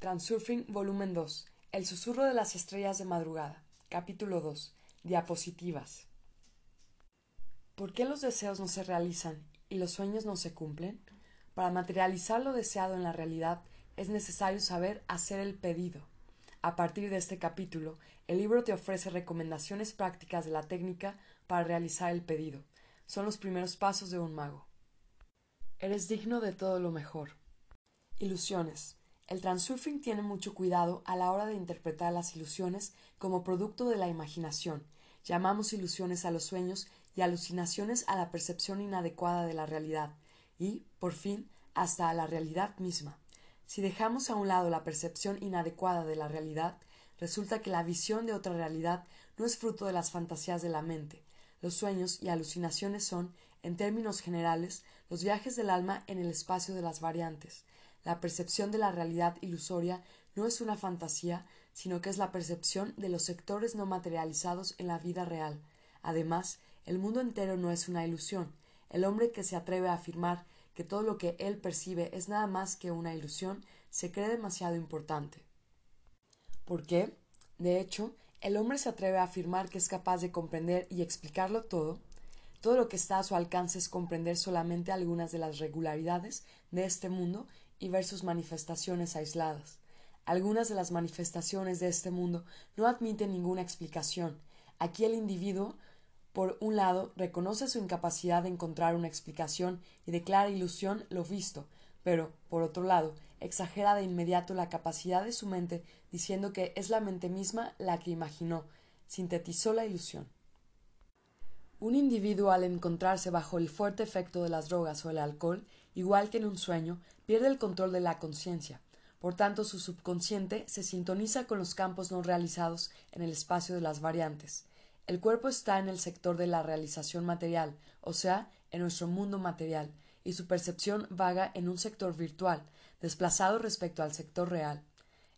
Transurfing Volumen 2. El susurro de las estrellas de madrugada. Capítulo 2. Diapositivas. ¿Por qué los deseos no se realizan y los sueños no se cumplen? Para materializar lo deseado en la realidad es necesario saber hacer el pedido. A partir de este capítulo, el libro te ofrece recomendaciones prácticas de la técnica para realizar el pedido. Son los primeros pasos de un mago. Eres digno de todo lo mejor. Ilusiones. El transurfing tiene mucho cuidado a la hora de interpretar las ilusiones como producto de la imaginación. Llamamos ilusiones a los sueños y alucinaciones a la percepción inadecuada de la realidad y, por fin, hasta a la realidad misma. Si dejamos a un lado la percepción inadecuada de la realidad, resulta que la visión de otra realidad no es fruto de las fantasías de la mente. Los sueños y alucinaciones son, en términos generales, los viajes del alma en el espacio de las variantes. La percepción de la realidad ilusoria no es una fantasía, sino que es la percepción de los sectores no materializados en la vida real. Además, el mundo entero no es una ilusión. El hombre que se atreve a afirmar que todo lo que él percibe es nada más que una ilusión se cree demasiado importante. ¿Por qué? De hecho, el hombre se atreve a afirmar que es capaz de comprender y explicarlo todo. Todo lo que está a su alcance es comprender solamente algunas de las regularidades de este mundo y ver sus manifestaciones aisladas. Algunas de las manifestaciones de este mundo no admiten ninguna explicación. Aquí el individuo, por un lado, reconoce su incapacidad de encontrar una explicación y declara ilusión lo visto, pero, por otro lado, exagera de inmediato la capacidad de su mente diciendo que es la mente misma la que imaginó, sintetizó la ilusión. Un individuo al encontrarse bajo el fuerte efecto de las drogas o el alcohol, igual que en un sueño, pierde el control de la conciencia. Por tanto, su subconsciente se sintoniza con los campos no realizados en el espacio de las variantes. El cuerpo está en el sector de la realización material, o sea, en nuestro mundo material, y su percepción vaga en un sector virtual, desplazado respecto al sector real.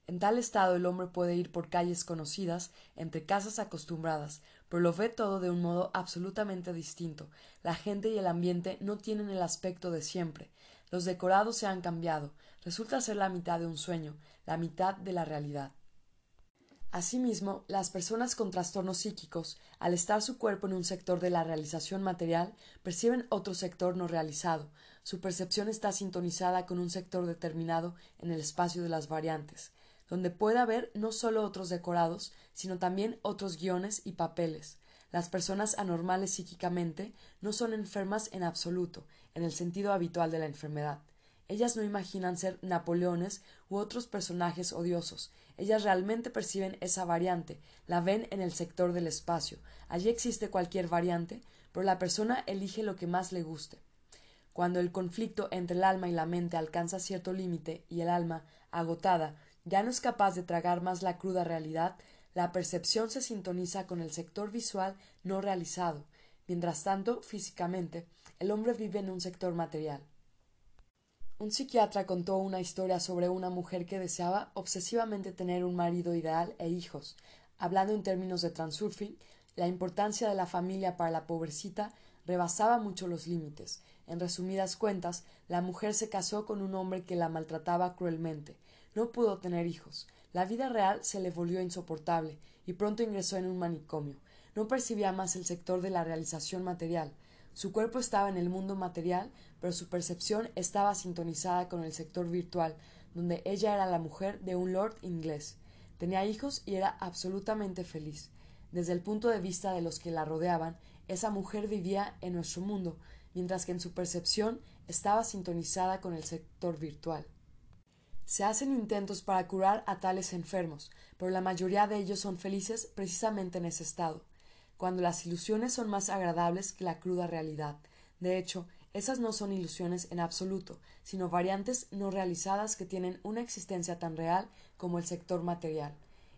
En tal estado el hombre puede ir por calles conocidas, entre casas acostumbradas, pero lo ve todo de un modo absolutamente distinto. La gente y el ambiente no tienen el aspecto de siempre. Los decorados se han cambiado. Resulta ser la mitad de un sueño, la mitad de la realidad. Asimismo, las personas con trastornos psíquicos, al estar su cuerpo en un sector de la realización material, perciben otro sector no realizado. Su percepción está sintonizada con un sector determinado en el espacio de las variantes donde puede haber no solo otros decorados, sino también otros guiones y papeles. Las personas anormales psíquicamente no son enfermas en absoluto, en el sentido habitual de la enfermedad. Ellas no imaginan ser Napoleones u otros personajes odiosos. Ellas realmente perciben esa variante, la ven en el sector del espacio. Allí existe cualquier variante, pero la persona elige lo que más le guste. Cuando el conflicto entre el alma y la mente alcanza cierto límite y el alma, agotada, ya no es capaz de tragar más la cruda realidad, la percepción se sintoniza con el sector visual no realizado. Mientras tanto, físicamente, el hombre vive en un sector material. Un psiquiatra contó una historia sobre una mujer que deseaba obsesivamente tener un marido ideal e hijos. Hablando en términos de transurfing, la importancia de la familia para la pobrecita rebasaba mucho los límites. En resumidas cuentas, la mujer se casó con un hombre que la maltrataba cruelmente. No pudo tener hijos. La vida real se le volvió insoportable y pronto ingresó en un manicomio. No percibía más el sector de la realización material. Su cuerpo estaba en el mundo material, pero su percepción estaba sintonizada con el sector virtual, donde ella era la mujer de un lord inglés. Tenía hijos y era absolutamente feliz. Desde el punto de vista de los que la rodeaban, esa mujer vivía en nuestro mundo, mientras que en su percepción estaba sintonizada con el sector virtual. Se hacen intentos para curar a tales enfermos, pero la mayoría de ellos son felices precisamente en ese estado, cuando las ilusiones son más agradables que la cruda realidad. De hecho, esas no son ilusiones en absoluto, sino variantes no realizadas que tienen una existencia tan real como el sector material.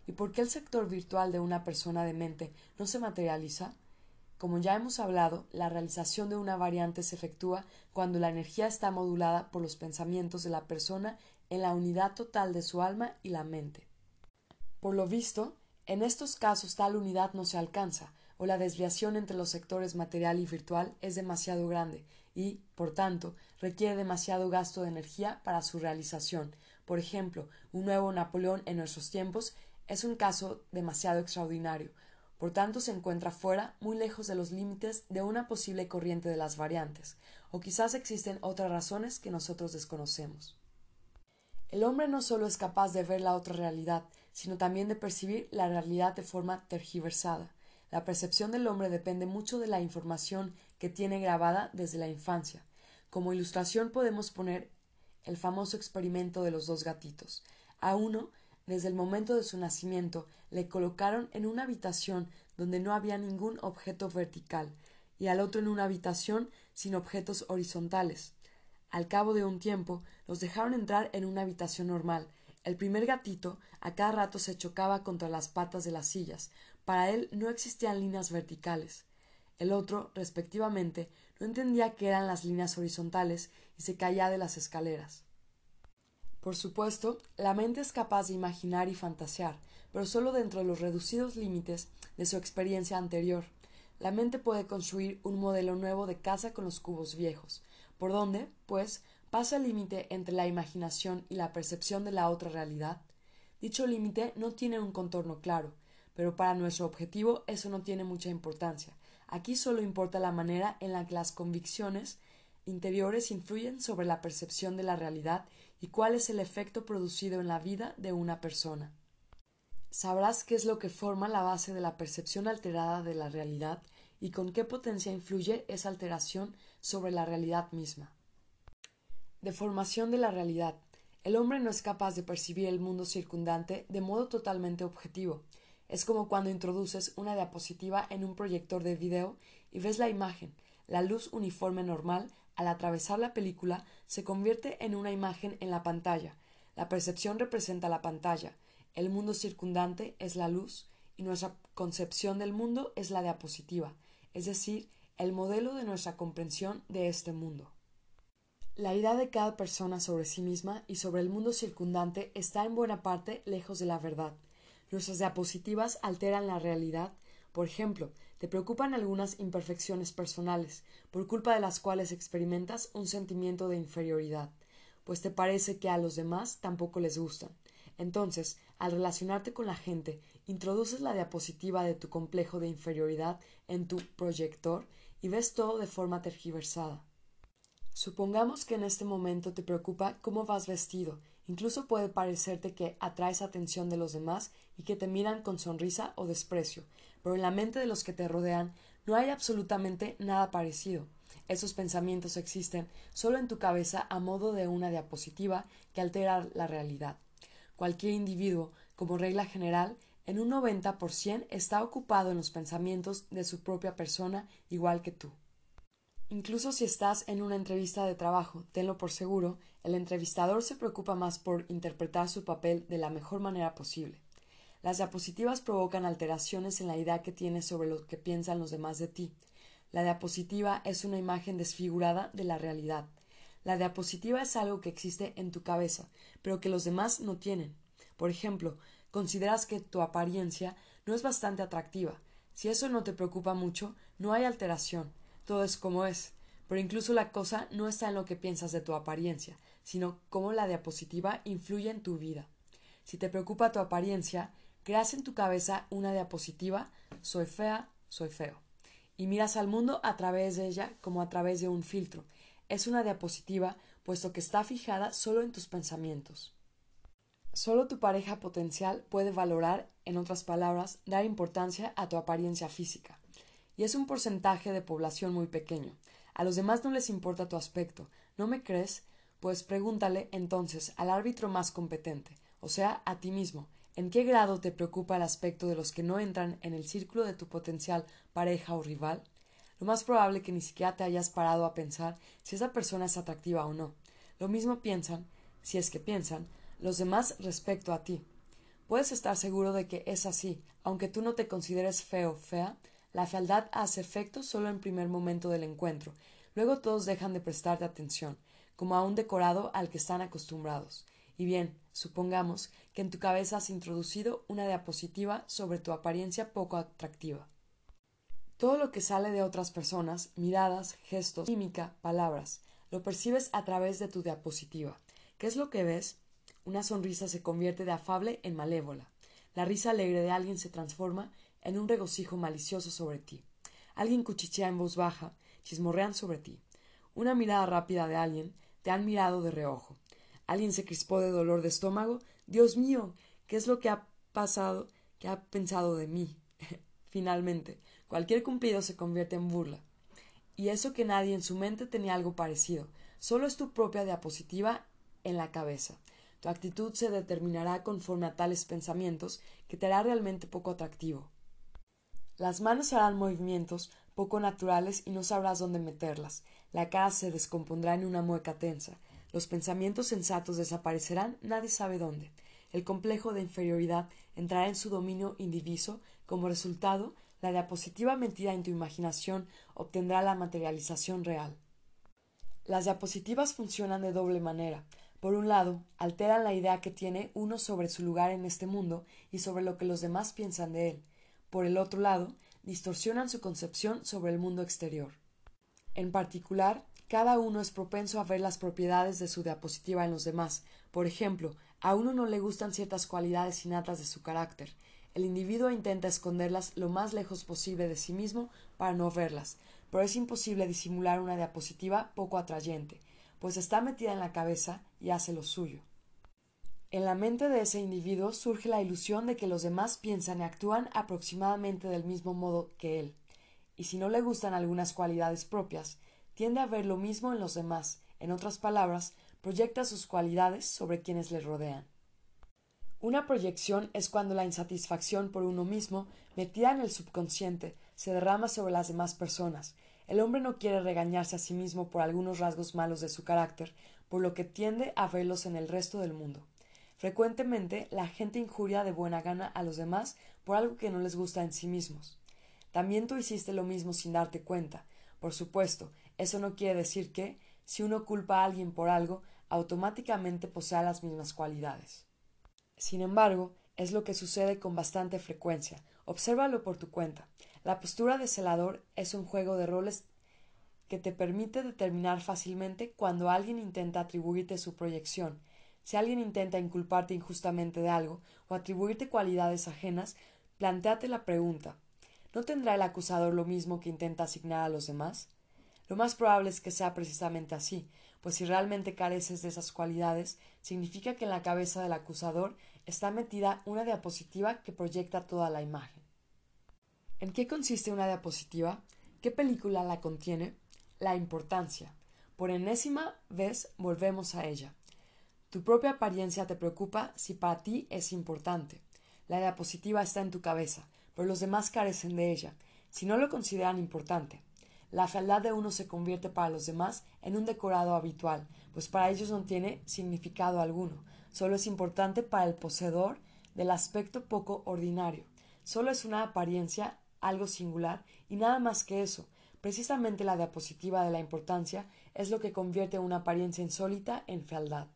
¿Y por qué el sector virtual de una persona de mente no se materializa? Como ya hemos hablado, la realización de una variante se efectúa cuando la energía está modulada por los pensamientos de la persona en la unidad total de su alma y la mente. Por lo visto, en estos casos tal unidad no se alcanza, o la desviación entre los sectores material y virtual es demasiado grande y, por tanto, requiere demasiado gasto de energía para su realización. por ejemplo, un nuevo Napoleón en nuestros tiempos, es un caso demasiado extraordinario, por tanto se encuentra fuera, muy lejos de los límites de una posible corriente de las variantes, o quizás existen otras razones que nosotros desconocemos. El hombre no solo es capaz de ver la otra realidad, sino también de percibir la realidad de forma tergiversada. La percepción del hombre depende mucho de la información que tiene grabada desde la infancia. Como ilustración podemos poner el famoso experimento de los dos gatitos. A uno desde el momento de su nacimiento le colocaron en una habitación donde no había ningún objeto vertical y al otro en una habitación sin objetos horizontales. Al cabo de un tiempo los dejaron entrar en una habitación normal. El primer gatito a cada rato se chocaba contra las patas de las sillas. Para él no existían líneas verticales. El otro, respectivamente, no entendía qué eran las líneas horizontales y se caía de las escaleras. Por supuesto, la mente es capaz de imaginar y fantasear, pero solo dentro de los reducidos límites de su experiencia anterior. La mente puede construir un modelo nuevo de casa con los cubos viejos, por donde, pues, pasa el límite entre la imaginación y la percepción de la otra realidad. Dicho límite no tiene un contorno claro, pero para nuestro objetivo eso no tiene mucha importancia. Aquí solo importa la manera en la que las convicciones interiores influyen sobre la percepción de la realidad y cuál es el efecto producido en la vida de una persona. Sabrás qué es lo que forma la base de la percepción alterada de la realidad y con qué potencia influye esa alteración sobre la realidad misma. Deformación de la realidad. El hombre no es capaz de percibir el mundo circundante de modo totalmente objetivo. Es como cuando introduces una diapositiva en un proyector de video y ves la imagen, la luz uniforme normal al atravesar la película, se convierte en una imagen en la pantalla. La percepción representa la pantalla, el mundo circundante es la luz y nuestra concepción del mundo es la diapositiva, es decir, el modelo de nuestra comprensión de este mundo. La idea de cada persona sobre sí misma y sobre el mundo circundante está en buena parte lejos de la verdad. Nuestras diapositivas alteran la realidad. Por ejemplo, te preocupan algunas imperfecciones personales, por culpa de las cuales experimentas un sentimiento de inferioridad, pues te parece que a los demás tampoco les gustan. Entonces, al relacionarte con la gente, introduces la diapositiva de tu complejo de inferioridad en tu proyector y ves todo de forma tergiversada. Supongamos que en este momento te preocupa cómo vas vestido, incluso puede parecerte que atraes atención de los demás y que te miran con sonrisa o desprecio, pero en la mente de los que te rodean no hay absolutamente nada parecido. Esos pensamientos existen solo en tu cabeza a modo de una diapositiva que altera la realidad. Cualquier individuo, como regla general, en un 90 por cien está ocupado en los pensamientos de su propia persona igual que tú. Incluso si estás en una entrevista de trabajo, tenlo por seguro, el entrevistador se preocupa más por interpretar su papel de la mejor manera posible. Las diapositivas provocan alteraciones en la idea que tienes sobre lo que piensan los demás de ti. La diapositiva es una imagen desfigurada de la realidad. La diapositiva es algo que existe en tu cabeza, pero que los demás no tienen. Por ejemplo, consideras que tu apariencia no es bastante atractiva. Si eso no te preocupa mucho, no hay alteración. Todo es como es. Pero incluso la cosa no está en lo que piensas de tu apariencia, sino cómo la diapositiva influye en tu vida. Si te preocupa tu apariencia, creas en tu cabeza una diapositiva soy fea, soy feo. Y miras al mundo a través de ella como a través de un filtro. Es una diapositiva puesto que está fijada solo en tus pensamientos. Solo tu pareja potencial puede valorar, en otras palabras, dar importancia a tu apariencia física. Y es un porcentaje de población muy pequeño. A los demás no les importa tu aspecto. ¿No me crees? Pues pregúntale entonces al árbitro más competente, o sea, a ti mismo, ¿En qué grado te preocupa el aspecto de los que no entran en el círculo de tu potencial pareja o rival? Lo más probable que ni siquiera te hayas parado a pensar si esa persona es atractiva o no. Lo mismo piensan, si es que piensan, los demás respecto a ti. Puedes estar seguro de que es así, aunque tú no te consideres feo o fea, la fealdad hace efecto solo en primer momento del encuentro, luego todos dejan de prestarte atención, como a un decorado al que están acostumbrados. Y bien, supongamos que en tu cabeza has introducido una diapositiva sobre tu apariencia poco atractiva. Todo lo que sale de otras personas, miradas, gestos, química, palabras, lo percibes a través de tu diapositiva. ¿Qué es lo que ves? Una sonrisa se convierte de afable en malévola. La risa alegre de alguien se transforma en un regocijo malicioso sobre ti. Alguien cuchichea en voz baja, chismorrean sobre ti. Una mirada rápida de alguien te han mirado de reojo. Alguien se crispó de dolor de estómago. Dios mío, ¿qué es lo que ha pasado? ¿Qué ha pensado de mí? Finalmente, cualquier cumplido se convierte en burla. Y eso que nadie en su mente tenía algo parecido. Solo es tu propia diapositiva en la cabeza. Tu actitud se determinará conforme a tales pensamientos que te hará realmente poco atractivo. Las manos harán movimientos poco naturales y no sabrás dónde meterlas. La cara se descompondrá en una mueca tensa. Los pensamientos sensatos desaparecerán nadie sabe dónde. El complejo de inferioridad entrará en su dominio indiviso. Como resultado, la diapositiva metida en tu imaginación obtendrá la materialización real. Las diapositivas funcionan de doble manera. Por un lado, alteran la idea que tiene uno sobre su lugar en este mundo y sobre lo que los demás piensan de él. Por el otro lado, distorsionan su concepción sobre el mundo exterior. En particular, cada uno es propenso a ver las propiedades de su diapositiva en los demás. Por ejemplo, a uno no le gustan ciertas cualidades innatas de su carácter. El individuo intenta esconderlas lo más lejos posible de sí mismo para no verlas, pero es imposible disimular una diapositiva poco atrayente, pues está metida en la cabeza y hace lo suyo. En la mente de ese individuo surge la ilusión de que los demás piensan y actúan aproximadamente del mismo modo que él, y si no le gustan algunas cualidades propias, tiende a ver lo mismo en los demás, en otras palabras, proyecta sus cualidades sobre quienes le rodean. Una proyección es cuando la insatisfacción por uno mismo, metida en el subconsciente, se derrama sobre las demás personas. El hombre no quiere regañarse a sí mismo por algunos rasgos malos de su carácter, por lo que tiende a verlos en el resto del mundo. Frecuentemente la gente injuria de buena gana a los demás por algo que no les gusta en sí mismos. También tú hiciste lo mismo sin darte cuenta. Por supuesto, eso no quiere decir que, si uno culpa a alguien por algo, automáticamente posea las mismas cualidades. Sin embargo, es lo que sucede con bastante frecuencia. Obsérvalo por tu cuenta. La postura de celador es un juego de roles que te permite determinar fácilmente cuando alguien intenta atribuirte su proyección si alguien intenta inculparte injustamente de algo o atribuirte cualidades ajenas, planteate la pregunta ¿No tendrá el acusador lo mismo que intenta asignar a los demás? Lo más probable es que sea precisamente así, pues si realmente careces de esas cualidades, significa que en la cabeza del acusador está metida una diapositiva que proyecta toda la imagen. ¿En qué consiste una diapositiva? ¿Qué película la contiene? La importancia. Por enésima vez volvemos a ella. Tu propia apariencia te preocupa si para ti es importante. La diapositiva está en tu cabeza, pero los demás carecen de ella, si no lo consideran importante. La fealdad de uno se convierte para los demás en un decorado habitual, pues para ellos no tiene significado alguno, solo es importante para el poseedor del aspecto poco ordinario. Solo es una apariencia, algo singular, y nada más que eso. Precisamente la diapositiva de la importancia es lo que convierte una apariencia insólita en fealdad.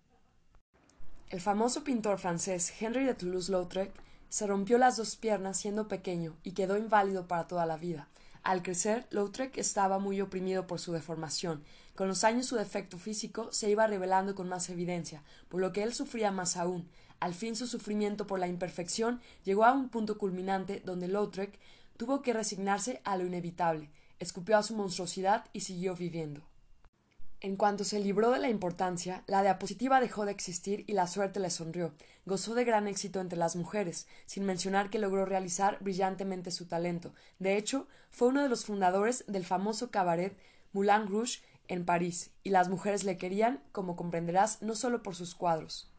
El famoso pintor francés Henry de Toulouse-Lautrec se rompió las dos piernas siendo pequeño y quedó inválido para toda la vida. Al crecer, Lautrec estaba muy oprimido por su deformación. Con los años su defecto físico se iba revelando con más evidencia, por lo que él sufría más aún. Al fin su sufrimiento por la imperfección llegó a un punto culminante donde Lautrec tuvo que resignarse a lo inevitable, escupió a su monstruosidad y siguió viviendo. En cuanto se libró de la importancia, la diapositiva dejó de existir y la suerte le sonrió. Gozó de gran éxito entre las mujeres, sin mencionar que logró realizar brillantemente su talento. De hecho, fue uno de los fundadores del famoso cabaret Moulin Rouge en París, y las mujeres le querían, como comprenderás, no solo por sus cuadros.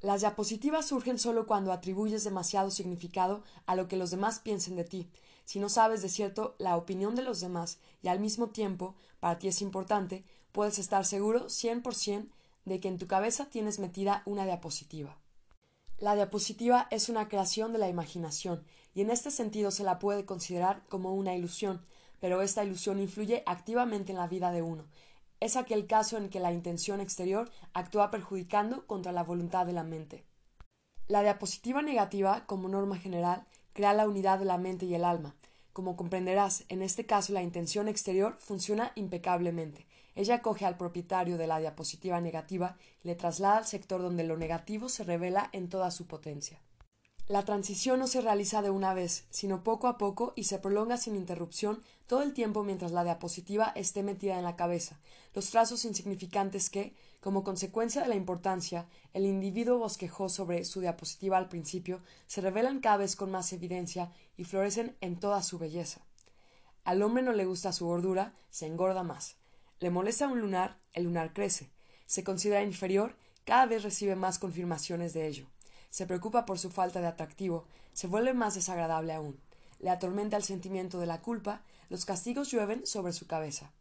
Las diapositivas surgen solo cuando atribuyes demasiado significado a lo que los demás piensen de ti. Si no sabes de cierto la opinión de los demás y al mismo tiempo para ti es importante, puedes estar seguro 100% de que en tu cabeza tienes metida una diapositiva. La diapositiva es una creación de la imaginación y en este sentido se la puede considerar como una ilusión, pero esta ilusión influye activamente en la vida de uno. Es aquel caso en que la intención exterior actúa perjudicando contra la voluntad de la mente. La diapositiva negativa, como norma general, crea la unidad de la mente y el alma. Como comprenderás, en este caso la intención exterior funciona impecablemente. Ella coge al propietario de la diapositiva negativa y le traslada al sector donde lo negativo se revela en toda su potencia. La transición no se realiza de una vez, sino poco a poco y se prolonga sin interrupción todo el tiempo mientras la diapositiva esté metida en la cabeza, los trazos insignificantes que, como consecuencia de la importancia, el individuo bosquejó sobre su diapositiva al principio, se revelan cada vez con más evidencia y florecen en toda su belleza. Al hombre no le gusta su gordura, se engorda más. Le molesta un lunar, el lunar crece. Se considera inferior, cada vez recibe más confirmaciones de ello. Se preocupa por su falta de atractivo, se vuelve más desagradable aún. Le atormenta el sentimiento de la culpa, los castigos llueven sobre su cabeza.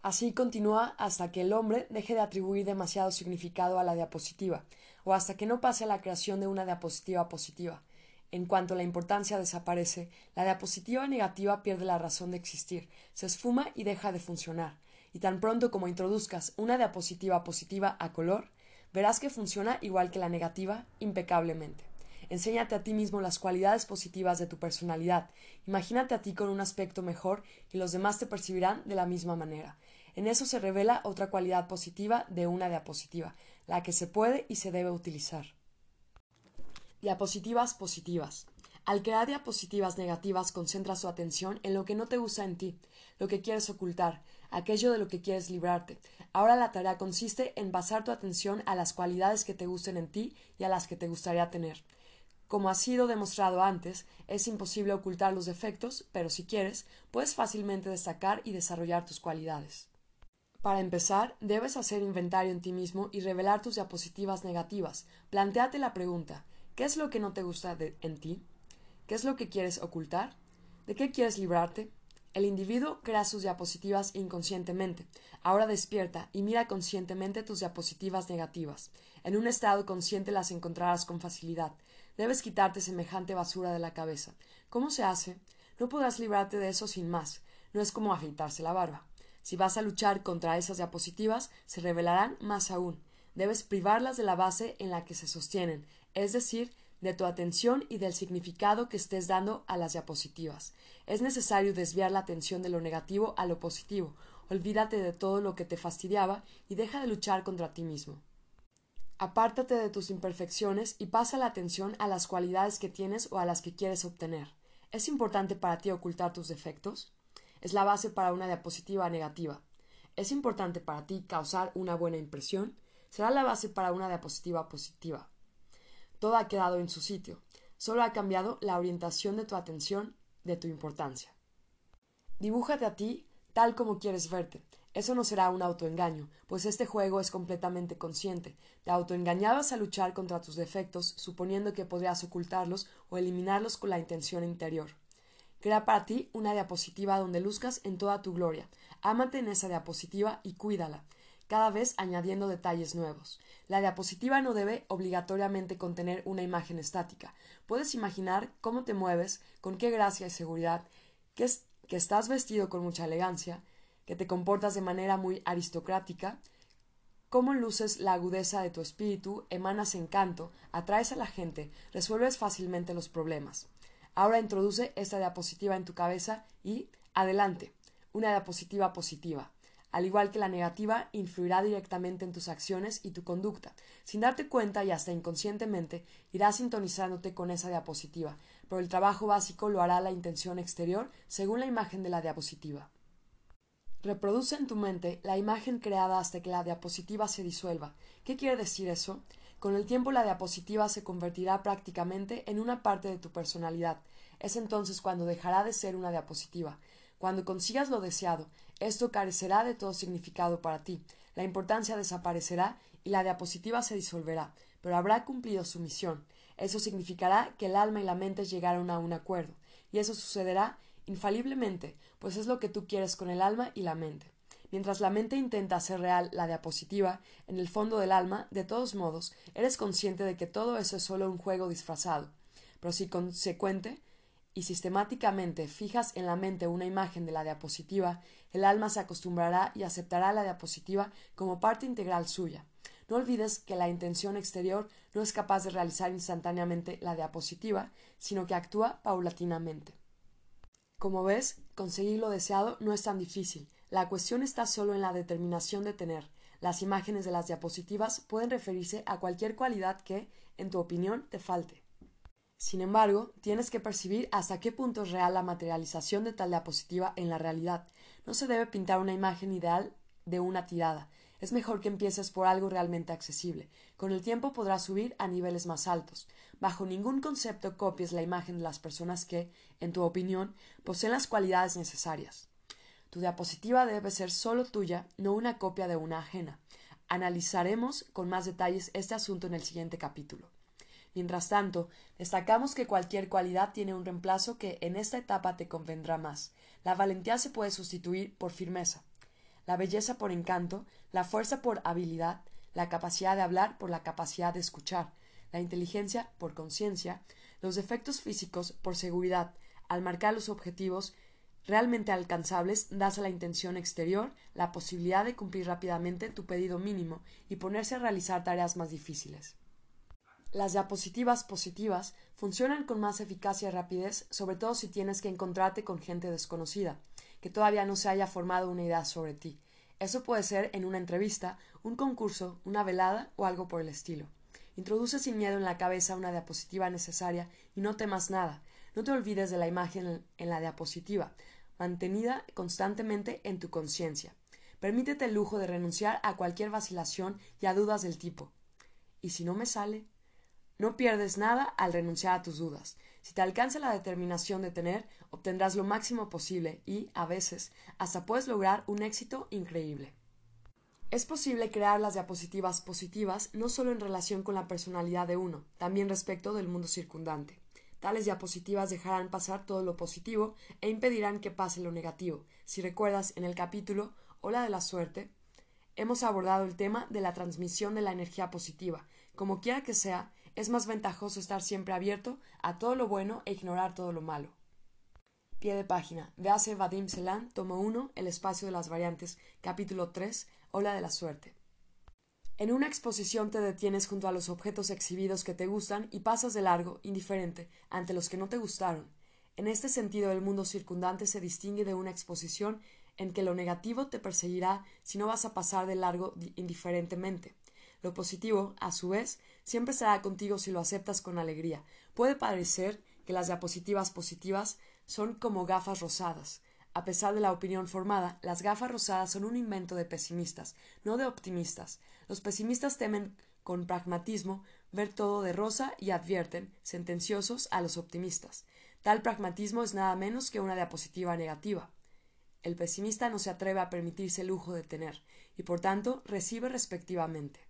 Así continúa hasta que el hombre deje de atribuir demasiado significado a la diapositiva, o hasta que no pase a la creación de una diapositiva positiva. En cuanto la importancia desaparece, la diapositiva negativa pierde la razón de existir, se esfuma y deja de funcionar y tan pronto como introduzcas una diapositiva positiva a color, verás que funciona igual que la negativa, impecablemente. Enséñate a ti mismo las cualidades positivas de tu personalidad, imagínate a ti con un aspecto mejor y los demás te percibirán de la misma manera. En eso se revela otra cualidad positiva de una diapositiva, la que se puede y se debe utilizar. Diapositivas positivas. Al crear diapositivas negativas concentras tu atención en lo que no te gusta en ti, lo que quieres ocultar, aquello de lo que quieres librarte. Ahora la tarea consiste en basar tu atención a las cualidades que te gusten en ti y a las que te gustaría tener. Como ha sido demostrado antes, es imposible ocultar los defectos, pero si quieres, puedes fácilmente destacar y desarrollar tus cualidades. Para empezar, debes hacer inventario en ti mismo y revelar tus diapositivas negativas. Plantéate la pregunta ¿Qué es lo que no te gusta en ti? ¿Qué es lo que quieres ocultar? ¿De qué quieres librarte? El individuo crea sus diapositivas inconscientemente. Ahora despierta y mira conscientemente tus diapositivas negativas. En un estado consciente las encontrarás con facilidad. Debes quitarte semejante basura de la cabeza. ¿Cómo se hace? No podrás librarte de eso sin más. No es como afeitarse la barba. Si vas a luchar contra esas diapositivas, se revelarán más aún. Debes privarlas de la base en la que se sostienen, es decir, de tu atención y del significado que estés dando a las diapositivas. Es necesario desviar la atención de lo negativo a lo positivo. Olvídate de todo lo que te fastidiaba y deja de luchar contra ti mismo. Apártate de tus imperfecciones y pasa la atención a las cualidades que tienes o a las que quieres obtener. ¿Es importante para ti ocultar tus defectos? Es la base para una diapositiva negativa. ¿Es importante para ti causar una buena impresión? Será la base para una diapositiva positiva. Todo ha quedado en su sitio, solo ha cambiado la orientación de tu atención, de tu importancia. Dibújate a ti tal como quieres verte. Eso no será un autoengaño, pues este juego es completamente consciente. Te autoengañabas a luchar contra tus defectos, suponiendo que podrías ocultarlos o eliminarlos con la intención interior. Crea para ti una diapositiva donde luzcas en toda tu gloria. Ámate en esa diapositiva y cuídala cada vez añadiendo detalles nuevos. La diapositiva no debe obligatoriamente contener una imagen estática. Puedes imaginar cómo te mueves, con qué gracia y seguridad, que, estás vestido con mucha elegancia, que te comportas de manera muy aristocrática, cómo luces la agudeza de tu espíritu, emanas encanto, atraes a la gente, resuelves fácilmente los problemas. Ahora introduce esta diapositiva en tu cabeza y adelante, una diapositiva positiva al igual que la negativa, influirá directamente en tus acciones y tu conducta. Sin darte cuenta y hasta inconscientemente, irás sintonizándote con esa diapositiva, pero el trabajo básico lo hará la intención exterior según la imagen de la diapositiva. Reproduce en tu mente la imagen creada hasta que la diapositiva se disuelva. ¿Qué quiere decir eso? Con el tiempo la diapositiva se convertirá prácticamente en una parte de tu personalidad. Es entonces cuando dejará de ser una diapositiva. Cuando consigas lo deseado, esto carecerá de todo significado para ti, la importancia desaparecerá y la diapositiva se disolverá, pero habrá cumplido su misión. Eso significará que el alma y la mente llegaron a un acuerdo, y eso sucederá infaliblemente, pues es lo que tú quieres con el alma y la mente. Mientras la mente intenta hacer real la diapositiva, en el fondo del alma, de todos modos, eres consciente de que todo eso es solo un juego disfrazado. Pero si consecuente, y sistemáticamente fijas en la mente una imagen de la diapositiva, el alma se acostumbrará y aceptará la diapositiva como parte integral suya. No olvides que la intención exterior no es capaz de realizar instantáneamente la diapositiva, sino que actúa paulatinamente. Como ves, conseguir lo deseado no es tan difícil. La cuestión está solo en la determinación de tener. Las imágenes de las diapositivas pueden referirse a cualquier cualidad que, en tu opinión, te falte. Sin embargo, tienes que percibir hasta qué punto es real la materialización de tal diapositiva en la realidad. No se debe pintar una imagen ideal de una tirada. Es mejor que empieces por algo realmente accesible. Con el tiempo podrás subir a niveles más altos. Bajo ningún concepto copies la imagen de las personas que, en tu opinión, poseen las cualidades necesarias. Tu diapositiva debe ser solo tuya, no una copia de una ajena. Analizaremos con más detalles este asunto en el siguiente capítulo. Mientras tanto, destacamos que cualquier cualidad tiene un reemplazo que en esta etapa te convendrá más. La valentía se puede sustituir por firmeza, la belleza por encanto, la fuerza por habilidad, la capacidad de hablar por la capacidad de escuchar, la inteligencia por conciencia, los defectos físicos por seguridad. Al marcar los objetivos realmente alcanzables, das a la intención exterior la posibilidad de cumplir rápidamente tu pedido mínimo y ponerse a realizar tareas más difíciles. Las diapositivas positivas funcionan con más eficacia y rapidez, sobre todo si tienes que encontrarte con gente desconocida, que todavía no se haya formado una idea sobre ti. Eso puede ser en una entrevista, un concurso, una velada o algo por el estilo. Introduce sin miedo en la cabeza una diapositiva necesaria y no temas nada. No te olvides de la imagen en la diapositiva, mantenida constantemente en tu conciencia. Permítete el lujo de renunciar a cualquier vacilación y a dudas del tipo. ¿Y si no me sale? No pierdes nada al renunciar a tus dudas. Si te alcanza la determinación de tener, obtendrás lo máximo posible y, a veces, hasta puedes lograr un éxito increíble. Es posible crear las diapositivas positivas no solo en relación con la personalidad de uno, también respecto del mundo circundante. Tales diapositivas dejarán pasar todo lo positivo e impedirán que pase lo negativo. Si recuerdas, en el capítulo Hola de la suerte, hemos abordado el tema de la transmisión de la energía positiva. Como quiera que sea, es más ventajoso estar siempre abierto a todo lo bueno e ignorar todo lo malo. Pie de página. Véase Vadim Selan, tomo 1, El espacio de las variantes, capítulo 3, Ola de la suerte. En una exposición te detienes junto a los objetos exhibidos que te gustan y pasas de largo, indiferente, ante los que no te gustaron. En este sentido, el mundo circundante se distingue de una exposición en que lo negativo te perseguirá si no vas a pasar de largo indiferentemente. Lo positivo, a su vez, siempre estará contigo si lo aceptas con alegría. Puede parecer que las diapositivas positivas son como gafas rosadas. A pesar de la opinión formada, las gafas rosadas son un invento de pesimistas, no de optimistas. Los pesimistas temen con pragmatismo ver todo de rosa y advierten, sentenciosos, a los optimistas. Tal pragmatismo es nada menos que una diapositiva negativa. El pesimista no se atreve a permitirse el lujo de tener, y por tanto recibe respectivamente.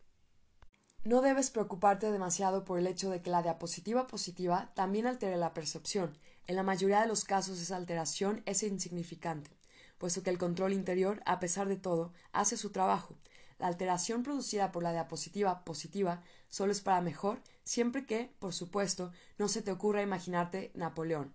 No debes preocuparte demasiado por el hecho de que la diapositiva positiva también altere la percepción. En la mayoría de los casos esa alteración es insignificante, puesto que el control interior, a pesar de todo, hace su trabajo. La alteración producida por la diapositiva positiva solo es para mejor, siempre que, por supuesto, no se te ocurra imaginarte Napoleón.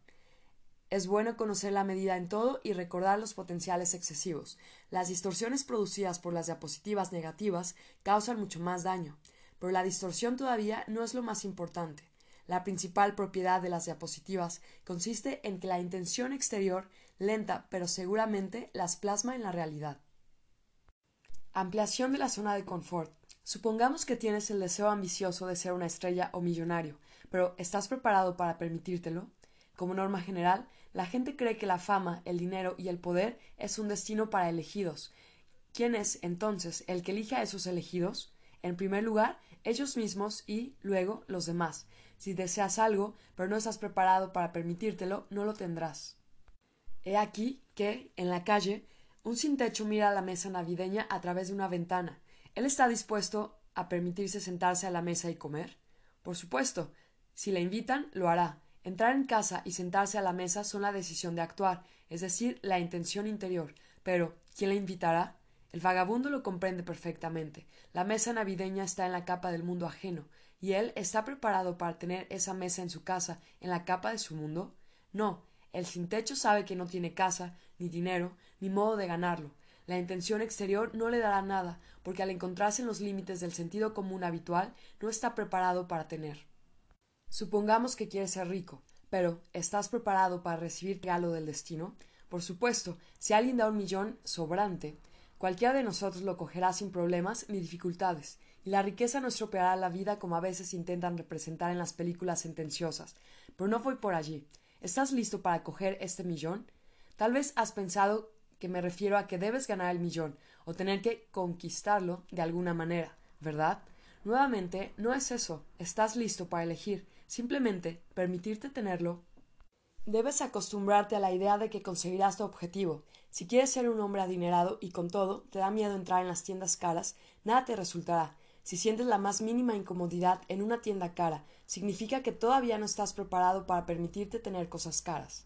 Es bueno conocer la medida en todo y recordar los potenciales excesivos. Las distorsiones producidas por las diapositivas negativas causan mucho más daño pero la distorsión todavía no es lo más importante. La principal propiedad de las diapositivas consiste en que la intención exterior, lenta pero seguramente, las plasma en la realidad. Ampliación de la zona de confort. Supongamos que tienes el deseo ambicioso de ser una estrella o millonario, pero ¿estás preparado para permitírtelo? Como norma general, la gente cree que la fama, el dinero y el poder es un destino para elegidos. ¿Quién es, entonces, el que elige a esos elegidos? En primer lugar, ellos mismos y, luego, los demás. Si deseas algo, pero no estás preparado para permitírtelo, no lo tendrás. He aquí que, en la calle, un sin techo mira la mesa navideña a través de una ventana. ¿Él está dispuesto a permitirse sentarse a la mesa y comer? Por supuesto. Si le invitan, lo hará. Entrar en casa y sentarse a la mesa son la decisión de actuar, es decir, la intención interior. Pero, ¿quién le invitará? El vagabundo lo comprende perfectamente. La mesa navideña está en la capa del mundo ajeno, y él está preparado para tener esa mesa en su casa, en la capa de su mundo. No, el sin techo sabe que no tiene casa, ni dinero, ni modo de ganarlo. La intención exterior no le dará nada, porque al encontrarse en los límites del sentido común habitual, no está preparado para tener. Supongamos que quieres ser rico, pero ¿estás preparado para recibir regalo del destino? Por supuesto, si alguien da un millón sobrante, cualquiera de nosotros lo cogerá sin problemas ni dificultades, y la riqueza no estropeará la vida como a veces intentan representar en las películas sentenciosas. Pero no voy por allí. ¿Estás listo para coger este millón? Tal vez has pensado que me refiero a que debes ganar el millón o tener que conquistarlo de alguna manera, ¿verdad? Nuevamente, no es eso. Estás listo para elegir. Simplemente permitirte tenerlo. Debes acostumbrarte a la idea de que conseguirás tu objetivo. Si quieres ser un hombre adinerado y con todo te da miedo entrar en las tiendas caras, nada te resultará. Si sientes la más mínima incomodidad en una tienda cara, significa que todavía no estás preparado para permitirte tener cosas caras.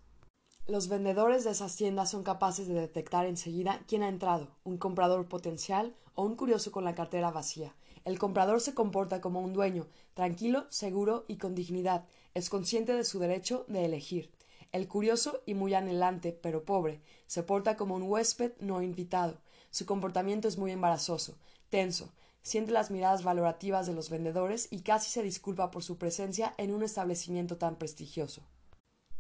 Los vendedores de esas tiendas son capaces de detectar enseguida quién ha entrado, un comprador potencial o un curioso con la cartera vacía. El comprador se comporta como un dueño, tranquilo, seguro y con dignidad, es consciente de su derecho de elegir. El curioso y muy anhelante, pero pobre, se porta como un huésped no invitado. Su comportamiento es muy embarazoso, tenso, siente las miradas valorativas de los vendedores y casi se disculpa por su presencia en un establecimiento tan prestigioso.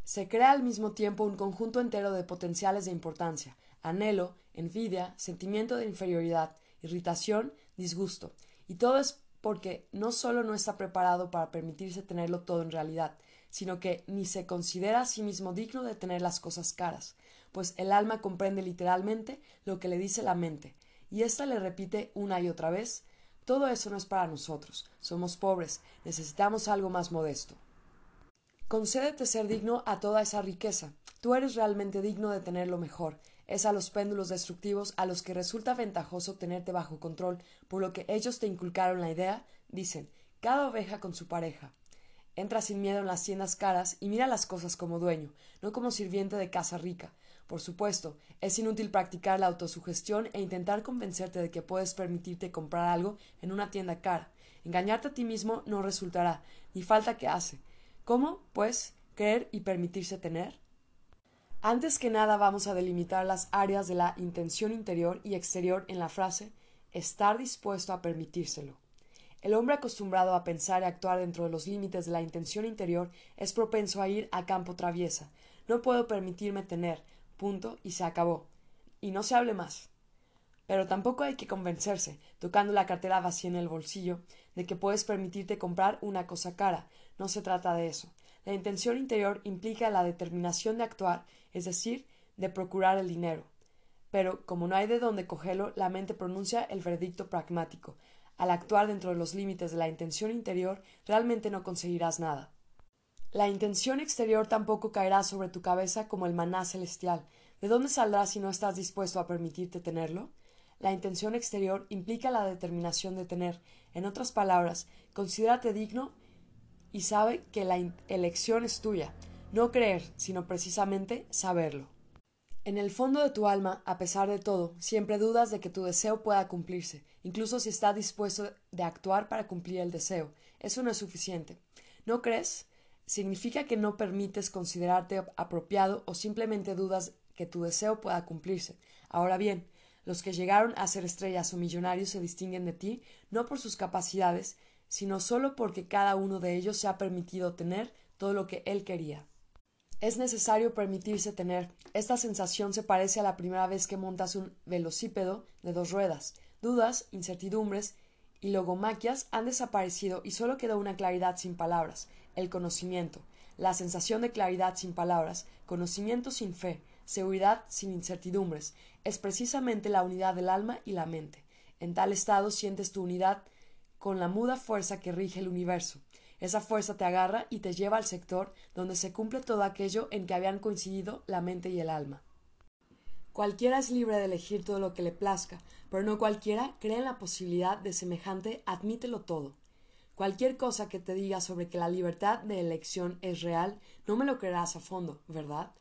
Se crea al mismo tiempo un conjunto entero de potenciales de importancia, anhelo, envidia, sentimiento de inferioridad, irritación, disgusto, y todo es porque no solo no está preparado para permitirse tenerlo todo en realidad, sino que ni se considera a sí mismo digno de tener las cosas caras, pues el alma comprende literalmente lo que le dice la mente, y ésta le repite una y otra vez todo eso no es para nosotros, somos pobres, necesitamos algo más modesto. Concédete ser digno a toda esa riqueza. Tú eres realmente digno de tener lo mejor. Es a los péndulos destructivos a los que resulta ventajoso tenerte bajo control, por lo que ellos te inculcaron la idea, dicen, cada oveja con su pareja. Entra sin miedo en las tiendas caras y mira las cosas como dueño, no como sirviente de casa rica. Por supuesto, es inútil practicar la autosugestión e intentar convencerte de que puedes permitirte comprar algo en una tienda cara. Engañarte a ti mismo no resultará, ni falta que hace. ¿Cómo, pues, creer y permitirse tener? Antes que nada vamos a delimitar las áreas de la intención interior y exterior en la frase estar dispuesto a permitírselo. El hombre acostumbrado a pensar y actuar dentro de los límites de la intención interior es propenso a ir a campo traviesa. No puedo permitirme tener, punto, y se acabó. Y no se hable más. Pero tampoco hay que convencerse, tocando la cartera vacía en el bolsillo, de que puedes permitirte comprar una cosa cara. No se trata de eso. La intención interior implica la determinación de actuar, es decir, de procurar el dinero. Pero, como no hay de dónde cogerlo, la mente pronuncia el veredicto pragmático. Al actuar dentro de los límites de la intención interior, realmente no conseguirás nada. La intención exterior tampoco caerá sobre tu cabeza como el maná celestial. ¿De dónde saldrá si no estás dispuesto a permitirte tenerlo? La intención exterior implica la determinación de tener. En otras palabras, considérate digno y sabe que la elección es tuya. No creer, sino precisamente saberlo. En el fondo de tu alma, a pesar de todo, siempre dudas de que tu deseo pueda cumplirse, incluso si estás dispuesto de actuar para cumplir el deseo. Eso no es suficiente. ¿No crees? Significa que no permites considerarte apropiado o simplemente dudas que tu deseo pueda cumplirse. Ahora bien, los que llegaron a ser estrellas o millonarios se distinguen de ti no por sus capacidades, sino solo porque cada uno de ellos se ha permitido tener todo lo que él quería. Es necesario permitirse tener. Esta sensación se parece a la primera vez que montas un velocípedo de dos ruedas. Dudas, incertidumbres y logomaquias han desaparecido y solo queda una claridad sin palabras, el conocimiento, la sensación de claridad sin palabras, conocimiento sin fe, seguridad sin incertidumbres, es precisamente la unidad del alma y la mente. En tal estado sientes tu unidad con la muda fuerza que rige el universo. Esa fuerza te agarra y te lleva al sector donde se cumple todo aquello en que habían coincidido la mente y el alma. Cualquiera es libre de elegir todo lo que le plazca, pero no cualquiera cree en la posibilidad de semejante admítelo todo. Cualquier cosa que te diga sobre que la libertad de elección es real, no me lo creerás a fondo, ¿verdad?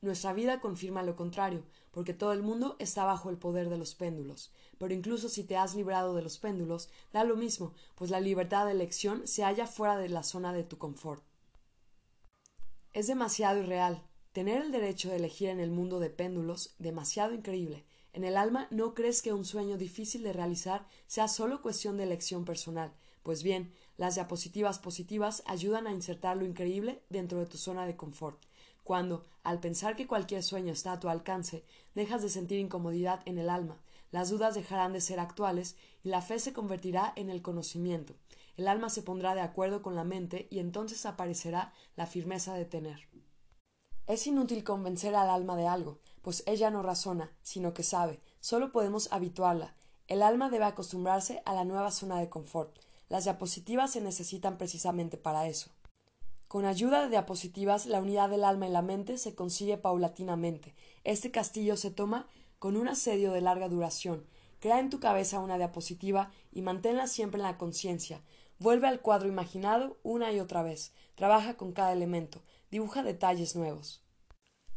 Nuestra vida confirma lo contrario, porque todo el mundo está bajo el poder de los péndulos. Pero incluso si te has librado de los péndulos, da lo mismo, pues la libertad de elección se halla fuera de la zona de tu confort. Es demasiado irreal. Tener el derecho de elegir en el mundo de péndulos, demasiado increíble. En el alma no crees que un sueño difícil de realizar sea solo cuestión de elección personal. Pues bien, las diapositivas positivas ayudan a insertar lo increíble dentro de tu zona de confort. Cuando, al pensar que cualquier sueño está a tu alcance, dejas de sentir incomodidad en el alma, las dudas dejarán de ser actuales y la fe se convertirá en el conocimiento. El alma se pondrá de acuerdo con la mente y entonces aparecerá la firmeza de tener. Es inútil convencer al alma de algo, pues ella no razona, sino que sabe, solo podemos habituarla. El alma debe acostumbrarse a la nueva zona de confort. Las diapositivas se necesitan precisamente para eso. Con ayuda de diapositivas, la unidad del alma y la mente se consigue paulatinamente. Este castillo se toma con un asedio de larga duración. Crea en tu cabeza una diapositiva y manténla siempre en la conciencia. Vuelve al cuadro imaginado una y otra vez. Trabaja con cada elemento. Dibuja detalles nuevos.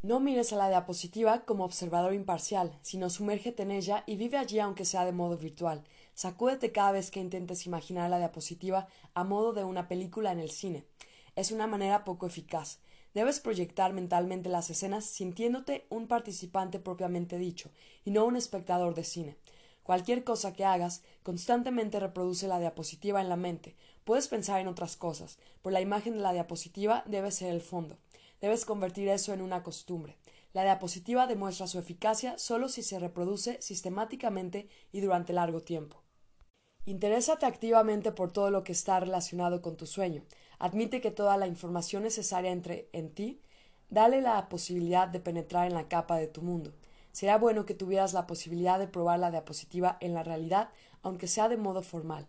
No mires a la diapositiva como observador imparcial, sino sumérgete en ella y vive allí aunque sea de modo virtual. Sacúdete cada vez que intentes imaginar la diapositiva a modo de una película en el cine. Es una manera poco eficaz. Debes proyectar mentalmente las escenas sintiéndote un participante propiamente dicho, y no un espectador de cine. Cualquier cosa que hagas constantemente reproduce la diapositiva en la mente. Puedes pensar en otras cosas, pero la imagen de la diapositiva debe ser el fondo. Debes convertir eso en una costumbre. La diapositiva demuestra su eficacia solo si se reproduce sistemáticamente y durante largo tiempo. Interésate activamente por todo lo que está relacionado con tu sueño. Admite que toda la información necesaria entre en ti, dale la posibilidad de penetrar en la capa de tu mundo. Será bueno que tuvieras la posibilidad de probar la diapositiva en la realidad, aunque sea de modo formal.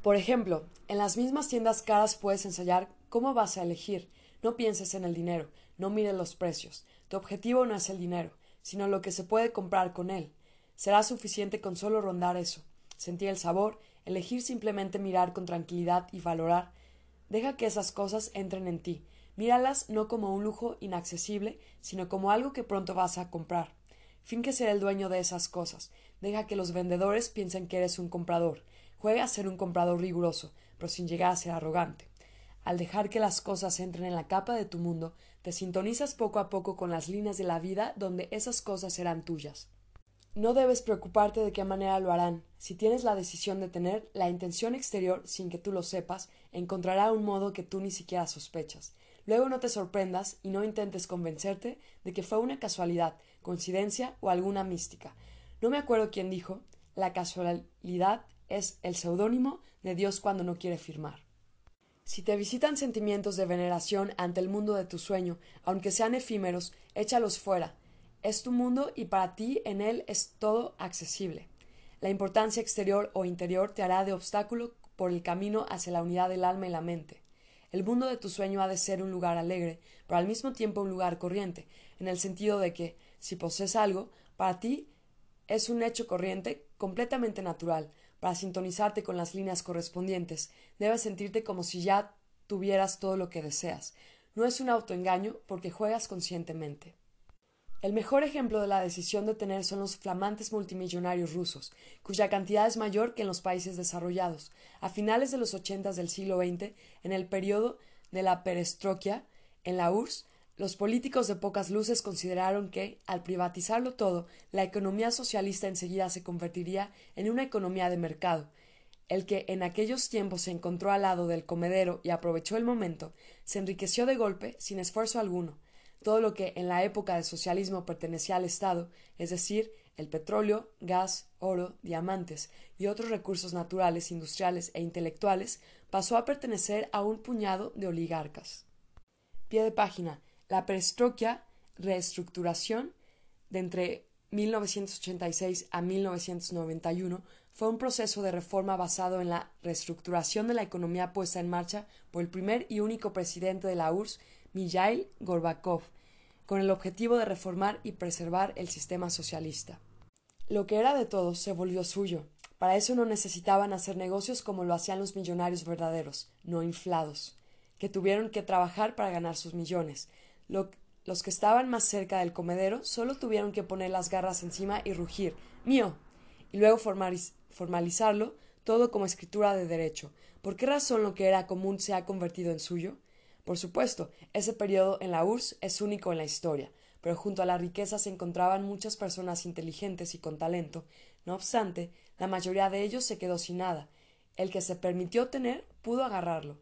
Por ejemplo, en las mismas tiendas caras puedes ensayar cómo vas a elegir. No pienses en el dinero, no mires los precios. Tu objetivo no es el dinero, sino lo que se puede comprar con él. Será suficiente con solo rondar eso, sentir el sabor, elegir simplemente mirar con tranquilidad y valorar Deja que esas cosas entren en ti. Míralas no como un lujo inaccesible, sino como algo que pronto vas a comprar. Finge ser el dueño de esas cosas. Deja que los vendedores piensen que eres un comprador. Juega a ser un comprador riguroso, pero sin llegar a ser arrogante. Al dejar que las cosas entren en la capa de tu mundo, te sintonizas poco a poco con las líneas de la vida donde esas cosas serán tuyas. No debes preocuparte de qué manera lo harán. Si tienes la decisión de tener la intención exterior sin que tú lo sepas, encontrará un modo que tú ni siquiera sospechas. Luego no te sorprendas y no intentes convencerte de que fue una casualidad, coincidencia o alguna mística. No me acuerdo quién dijo la casualidad es el seudónimo de Dios cuando no quiere firmar. Si te visitan sentimientos de veneración ante el mundo de tu sueño, aunque sean efímeros, échalos fuera, es tu mundo y para ti en él es todo accesible. La importancia exterior o interior te hará de obstáculo por el camino hacia la unidad del alma y la mente. El mundo de tu sueño ha de ser un lugar alegre, pero al mismo tiempo un lugar corriente, en el sentido de que, si posees algo, para ti es un hecho corriente completamente natural. Para sintonizarte con las líneas correspondientes, debes sentirte como si ya tuvieras todo lo que deseas. No es un autoengaño porque juegas conscientemente. El mejor ejemplo de la decisión de tener son los flamantes multimillonarios rusos, cuya cantidad es mayor que en los países desarrollados. A finales de los ochentas del siglo XX, en el periodo de la perestroquia, en la URSS, los políticos de pocas luces consideraron que, al privatizarlo todo, la economía socialista enseguida se convertiría en una economía de mercado. El que en aquellos tiempos se encontró al lado del comedero y aprovechó el momento, se enriqueció de golpe, sin esfuerzo alguno todo lo que en la época del socialismo pertenecía al Estado, es decir, el petróleo, gas, oro, diamantes y otros recursos naturales, industriales e intelectuales, pasó a pertenecer a un puñado de oligarcas. Pie de página. La perestroquia, reestructuración, de entre 1986 a 1991, fue un proceso de reforma basado en la reestructuración de la economía puesta en marcha por el primer y único presidente de la URSS, Mijail Gorbakov, con el objetivo de reformar y preservar el sistema socialista. Lo que era de todos se volvió suyo. Para eso no necesitaban hacer negocios como lo hacían los millonarios verdaderos, no inflados, que tuvieron que trabajar para ganar sus millones. los que estaban más cerca del comedero solo tuvieron que poner las garras encima y rugir mío y luego formalizarlo todo como escritura de derecho. ¿Por qué razón lo que era común se ha convertido en suyo? Por supuesto, ese periodo en la URSS es único en la historia, pero junto a la riqueza se encontraban muchas personas inteligentes y con talento. No obstante, la mayoría de ellos se quedó sin nada. El que se permitió tener pudo agarrarlo.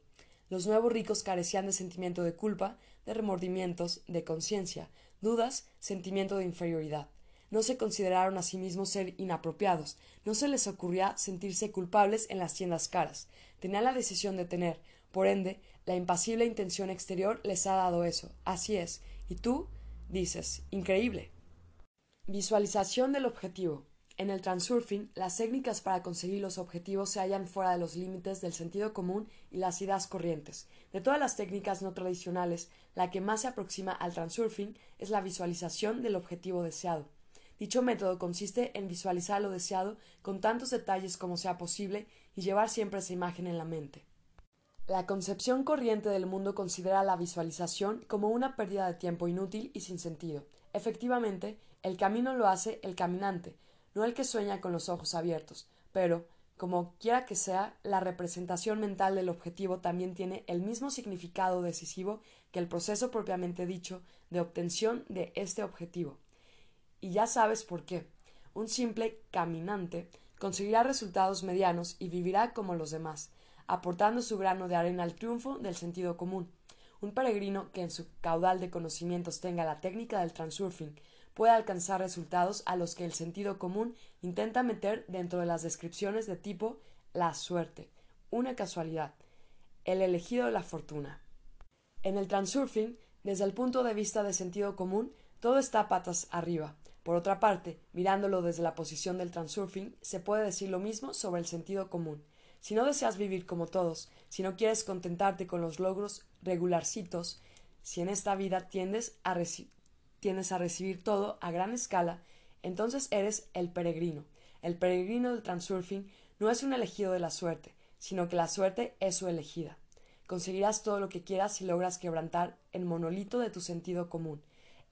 Los nuevos ricos carecían de sentimiento de culpa, de remordimientos, de conciencia, dudas, sentimiento de inferioridad. No se consideraron a sí mismos ser inapropiados, no se les ocurría sentirse culpables en las tiendas caras. Tenían la decisión de tener, por ende, la impasible intención exterior les ha dado eso. Así es. Y tú dices, increíble. Visualización del objetivo. En el transurfing, las técnicas para conseguir los objetivos se hallan fuera de los límites del sentido común y las ideas corrientes. De todas las técnicas no tradicionales, la que más se aproxima al transurfing es la visualización del objetivo deseado. Dicho método consiste en visualizar lo deseado con tantos detalles como sea posible y llevar siempre esa imagen en la mente. La concepción corriente del mundo considera la visualización como una pérdida de tiempo inútil y sin sentido. Efectivamente, el camino lo hace el caminante, no el que sueña con los ojos abiertos, pero, como quiera que sea, la representación mental del objetivo también tiene el mismo significado decisivo que el proceso propiamente dicho de obtención de este objetivo. Y ya sabes por qué. Un simple caminante conseguirá resultados medianos y vivirá como los demás, aportando su grano de arena al triunfo del sentido común. Un peregrino que en su caudal de conocimientos tenga la técnica del transurfing puede alcanzar resultados a los que el sentido común intenta meter dentro de las descripciones de tipo la suerte, una casualidad, el elegido de la fortuna. En el transurfing, desde el punto de vista de sentido común, todo está patas arriba. Por otra parte, mirándolo desde la posición del transurfing, se puede decir lo mismo sobre el sentido común. Si no deseas vivir como todos, si no quieres contentarte con los logros regularcitos, si en esta vida tiendes a, recibir todo a gran escala, entonces eres el peregrino. El peregrino del transurfing no es un elegido de la suerte, sino que la suerte es su elegida. Conseguirás todo lo que quieras si logras quebrantar el monolito de tu sentido común.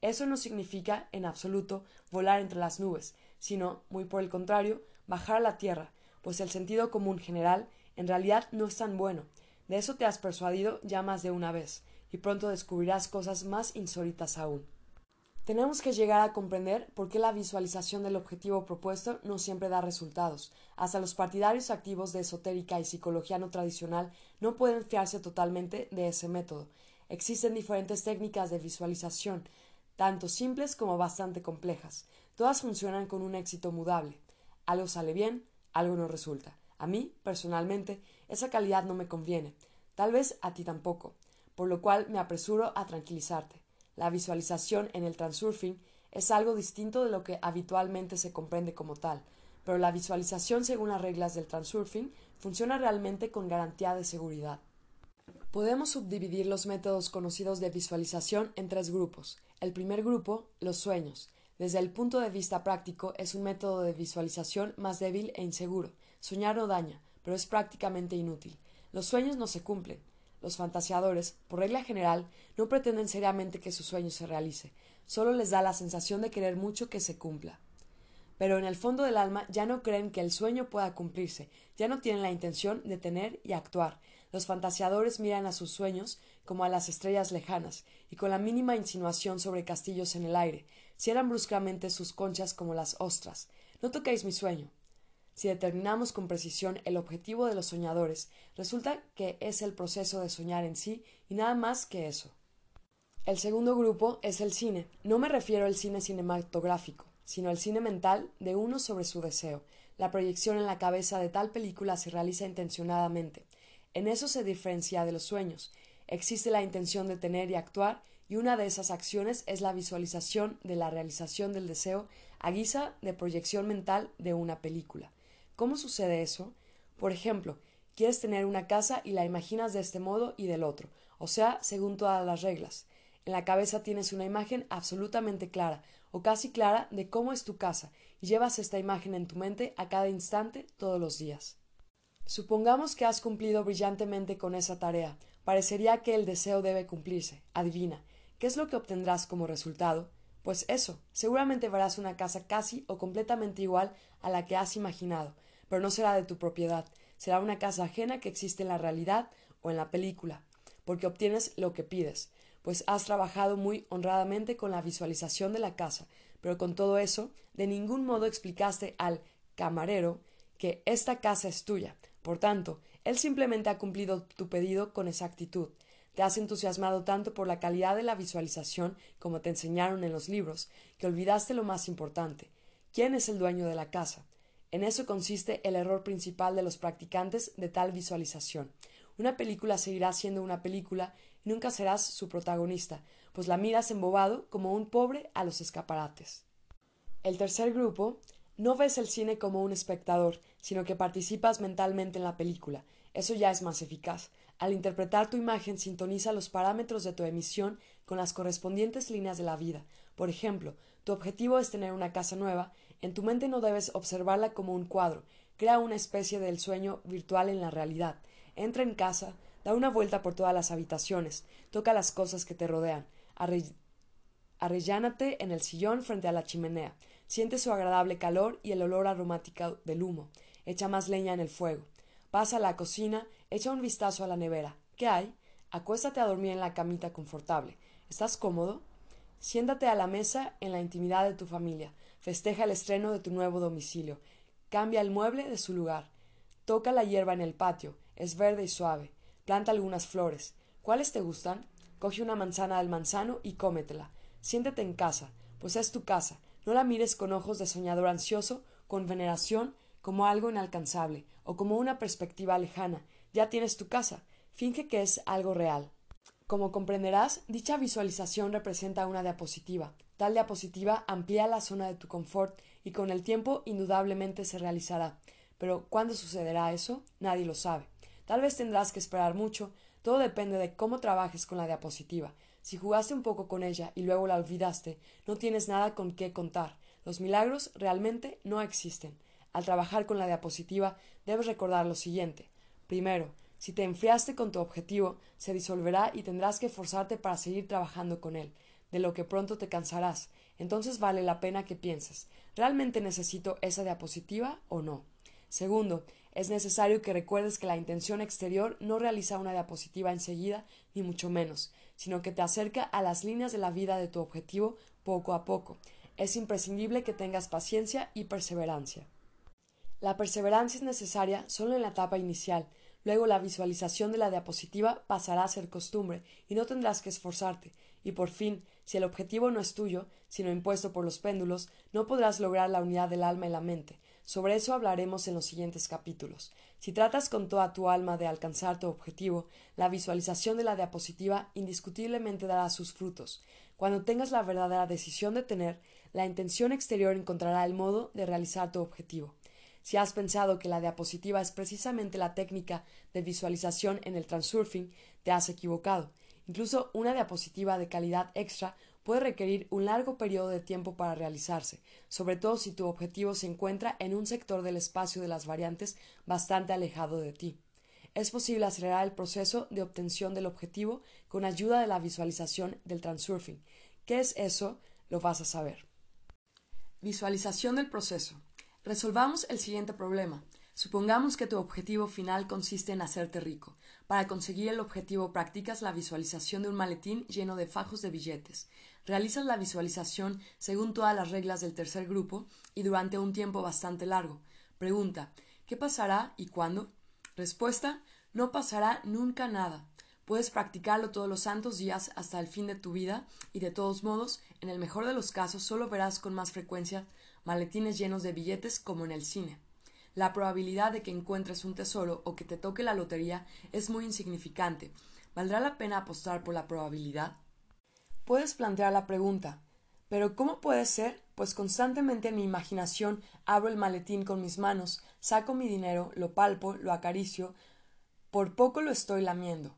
Eso no significa, en absoluto, volar entre las nubes, sino, muy por el contrario, bajar a la tierra, pues el sentido común general en realidad no es tan bueno. De eso te has persuadido ya más de una vez, y pronto descubrirás cosas más insólitas aún. Tenemos que llegar a comprender por qué la visualización del objetivo propuesto no siempre da resultados. Hasta los partidarios activos de esotérica y psicología no tradicional no pueden fiarse totalmente de ese método. Existen diferentes técnicas de visualización, tanto simples como bastante complejas. Todas funcionan con un éxito mudable. Algo sale bien, algo no resulta. A mí, personalmente, esa calidad no me conviene. Tal vez a ti tampoco. Por lo cual me apresuro a tranquilizarte. La visualización en el transurfing es algo distinto de lo que habitualmente se comprende como tal, pero la visualización según las reglas del transurfing funciona realmente con garantía de seguridad. Podemos subdividir los métodos conocidos de visualización en tres grupos. El primer grupo, los sueños. Desde el punto de vista práctico, es un método de visualización más débil e inseguro. Soñar no daña, pero es prácticamente inútil. Los sueños no se cumplen. Los fantaseadores, por regla general, no pretenden seriamente que su sueño se realice, solo les da la sensación de querer mucho que se cumpla. Pero en el fondo del alma ya no creen que el sueño pueda cumplirse, ya no tienen la intención de tener y actuar. Los fantaseadores miran a sus sueños como a las estrellas lejanas, y con la mínima insinuación sobre castillos en el aire, cierran bruscamente sus conchas como las ostras. No toquéis mi sueño, si determinamos con precisión el objetivo de los soñadores, resulta que es el proceso de soñar en sí y nada más que eso. El segundo grupo es el cine. No me refiero al cine cinematográfico, sino al cine mental de uno sobre su deseo. La proyección en la cabeza de tal película se realiza intencionadamente. En eso se diferencia de los sueños. Existe la intención de tener y actuar, y una de esas acciones es la visualización de la realización del deseo a guisa de proyección mental de una película. ¿Cómo sucede eso? Por ejemplo, quieres tener una casa y la imaginas de este modo y del otro, o sea, según todas las reglas. En la cabeza tienes una imagen absolutamente clara, o casi clara, de cómo es tu casa, y llevas esta imagen en tu mente a cada instante todos los días. Supongamos que has cumplido brillantemente con esa tarea. Parecería que el deseo debe cumplirse. Adivina, ¿qué es lo que obtendrás como resultado? Pues eso, seguramente verás una casa casi o completamente igual a la que has imaginado, pero no será de tu propiedad, será una casa ajena que existe en la realidad o en la película, porque obtienes lo que pides, pues has trabajado muy honradamente con la visualización de la casa, pero con todo eso, de ningún modo explicaste al camarero que esta casa es tuya. Por tanto, Él simplemente ha cumplido tu pedido con exactitud. Te has entusiasmado tanto por la calidad de la visualización, como te enseñaron en los libros, que olvidaste lo más importante. ¿Quién es el dueño de la casa? En eso consiste el error principal de los practicantes de tal visualización. Una película seguirá siendo una película y nunca serás su protagonista, pues la miras embobado como un pobre a los escaparates. El tercer grupo no ves el cine como un espectador, sino que participas mentalmente en la película. Eso ya es más eficaz. Al interpretar tu imagen sintoniza los parámetros de tu emisión con las correspondientes líneas de la vida. Por ejemplo, tu objetivo es tener una casa nueva, en tu mente no debes observarla como un cuadro, crea una especie del sueño virtual en la realidad. Entra en casa, da una vuelta por todas las habitaciones, toca las cosas que te rodean, arrellánate en el sillón frente a la chimenea, siente su agradable calor y el olor aromático del humo, echa más leña en el fuego. Pasa a la cocina, echa un vistazo a la nevera. ¿Qué hay? Acuéstate a dormir en la camita confortable. ¿Estás cómodo? Siéntate a la mesa en la intimidad de tu familia. Festeja el estreno de tu nuevo domicilio. Cambia el mueble de su lugar. Toca la hierba en el patio. Es verde y suave. Planta algunas flores. ¿Cuáles te gustan? Coge una manzana del manzano y cómetela. Siéntete en casa, pues es tu casa. No la mires con ojos de soñador ansioso, con veneración, como algo inalcanzable, o como una perspectiva lejana. Ya tienes tu casa. Finge que es algo real. Como comprenderás, dicha visualización representa una diapositiva. Tal diapositiva amplía la zona de tu confort y con el tiempo indudablemente se realizará. Pero ¿cuándo sucederá eso? Nadie lo sabe. Tal vez tendrás que esperar mucho, todo depende de cómo trabajes con la diapositiva. Si jugaste un poco con ella y luego la olvidaste, no tienes nada con qué contar. Los milagros realmente no existen. Al trabajar con la diapositiva, debes recordar lo siguiente. Primero, si te enfriaste con tu objetivo, se disolverá y tendrás que esforzarte para seguir trabajando con él, de lo que pronto te cansarás. Entonces vale la pena que pienses ¿realmente necesito esa diapositiva o no? Segundo, es necesario que recuerdes que la intención exterior no realiza una diapositiva enseguida, ni mucho menos, sino que te acerca a las líneas de la vida de tu objetivo poco a poco. Es imprescindible que tengas paciencia y perseverancia. La perseverancia es necesaria solo en la etapa inicial, luego la visualización de la diapositiva pasará a ser costumbre y no tendrás que esforzarte, y por fin, si el objetivo no es tuyo, sino impuesto por los péndulos, no podrás lograr la unidad del alma y la mente. Sobre eso hablaremos en los siguientes capítulos. Si tratas con toda tu alma de alcanzar tu objetivo, la visualización de la diapositiva indiscutiblemente dará sus frutos. Cuando tengas la verdadera decisión de tener, la intención exterior encontrará el modo de realizar tu objetivo. Si has pensado que la diapositiva es precisamente la técnica de visualización en el transurfing, te has equivocado. Incluso una diapositiva de calidad extra puede requerir un largo periodo de tiempo para realizarse, sobre todo si tu objetivo se encuentra en un sector del espacio de las variantes bastante alejado de ti. Es posible acelerar el proceso de obtención del objetivo con ayuda de la visualización del transurfing. ¿Qué es eso? Lo vas a saber. Visualización del proceso. Resolvamos el siguiente problema. Supongamos que tu objetivo final consiste en hacerte rico. Para conseguir el objetivo practicas la visualización de un maletín lleno de fajos de billetes. Realizas la visualización según todas las reglas del tercer grupo y durante un tiempo bastante largo. Pregunta ¿Qué pasará y cuándo? Respuesta No pasará nunca nada. Puedes practicarlo todos los santos días hasta el fin de tu vida y de todos modos, en el mejor de los casos, solo verás con más frecuencia maletines llenos de billetes como en el cine. La probabilidad de que encuentres un tesoro o que te toque la lotería es muy insignificante. ¿Valdrá la pena apostar por la probabilidad? Puedes plantear la pregunta ¿Pero cómo puede ser? Pues constantemente en mi imaginación abro el maletín con mis manos, saco mi dinero, lo palpo, lo acaricio, por poco lo estoy lamiendo.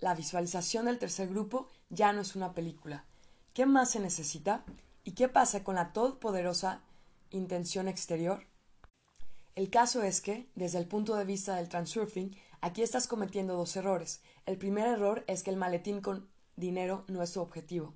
La visualización del tercer grupo ya no es una película. ¿Qué más se necesita? ¿Y qué pasa con la todopoderosa intención exterior? El caso es que, desde el punto de vista del transurfing, aquí estás cometiendo dos errores. El primer error es que el maletín con dinero no es su objetivo.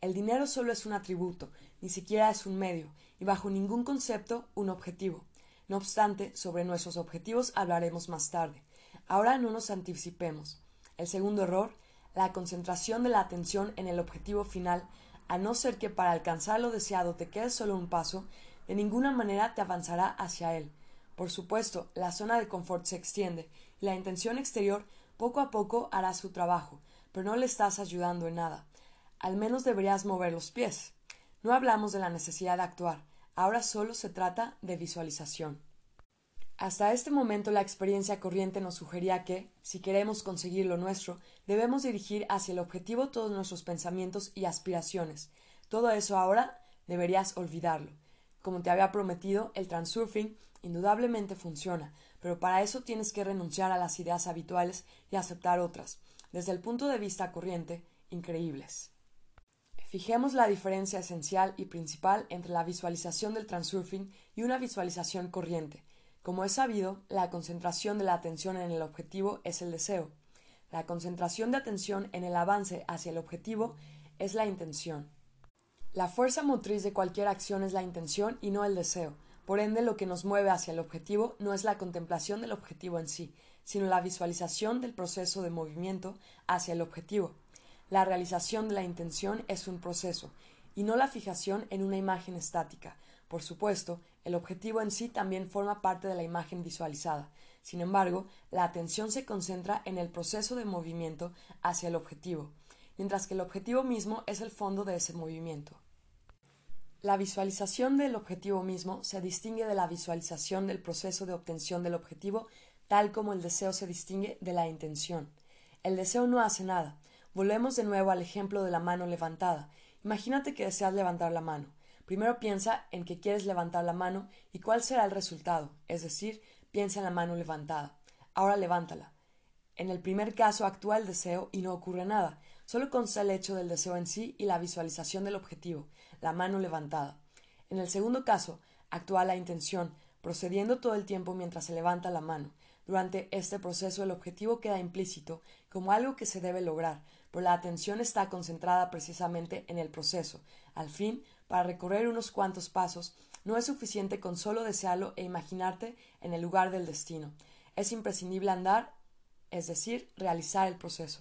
El dinero solo es un atributo, ni siquiera es un medio, y bajo ningún concepto un objetivo. No obstante, sobre nuestros objetivos hablaremos más tarde. Ahora no nos anticipemos. El segundo error, la concentración de la atención en el objetivo final, a no ser que para alcanzar lo deseado te quede solo un paso, de ninguna manera te avanzará hacia él. Por supuesto, la zona de confort se extiende, y la intención exterior poco a poco hará su trabajo, pero no le estás ayudando en nada. Al menos deberías mover los pies. No hablamos de la necesidad de actuar, ahora solo se trata de visualización. Hasta este momento la experiencia corriente nos sugería que, si queremos conseguir lo nuestro, debemos dirigir hacia el objetivo todos nuestros pensamientos y aspiraciones. Todo eso ahora deberías olvidarlo. Como te había prometido, el transurfing indudablemente funciona, pero para eso tienes que renunciar a las ideas habituales y aceptar otras, desde el punto de vista corriente, increíbles. Fijemos la diferencia esencial y principal entre la visualización del transurfing y una visualización corriente. Como es sabido, la concentración de la atención en el objetivo es el deseo. La concentración de atención en el avance hacia el objetivo es la intención. La fuerza motriz de cualquier acción es la intención y no el deseo. Por ende, lo que nos mueve hacia el objetivo no es la contemplación del objetivo en sí, sino la visualización del proceso de movimiento hacia el objetivo. La realización de la intención es un proceso, y no la fijación en una imagen estática. Por supuesto, el objetivo en sí también forma parte de la imagen visualizada. Sin embargo, la atención se concentra en el proceso de movimiento hacia el objetivo, mientras que el objetivo mismo es el fondo de ese movimiento. La visualización del objetivo mismo se distingue de la visualización del proceso de obtención del objetivo, tal como el deseo se distingue de la intención. El deseo no hace nada. Volvemos de nuevo al ejemplo de la mano levantada. Imagínate que deseas levantar la mano. Primero piensa en que quieres levantar la mano y cuál será el resultado, es decir, piensa en la mano levantada. Ahora levántala. En el primer caso actúa el deseo y no ocurre nada. Solo consta el hecho del deseo en sí y la visualización del objetivo la mano levantada. En el segundo caso, actúa la intención, procediendo todo el tiempo mientras se levanta la mano. Durante este proceso el objetivo queda implícito como algo que se debe lograr, pero la atención está concentrada precisamente en el proceso. Al fin, para recorrer unos cuantos pasos, no es suficiente con solo desearlo e imaginarte en el lugar del destino. Es imprescindible andar, es decir, realizar el proceso.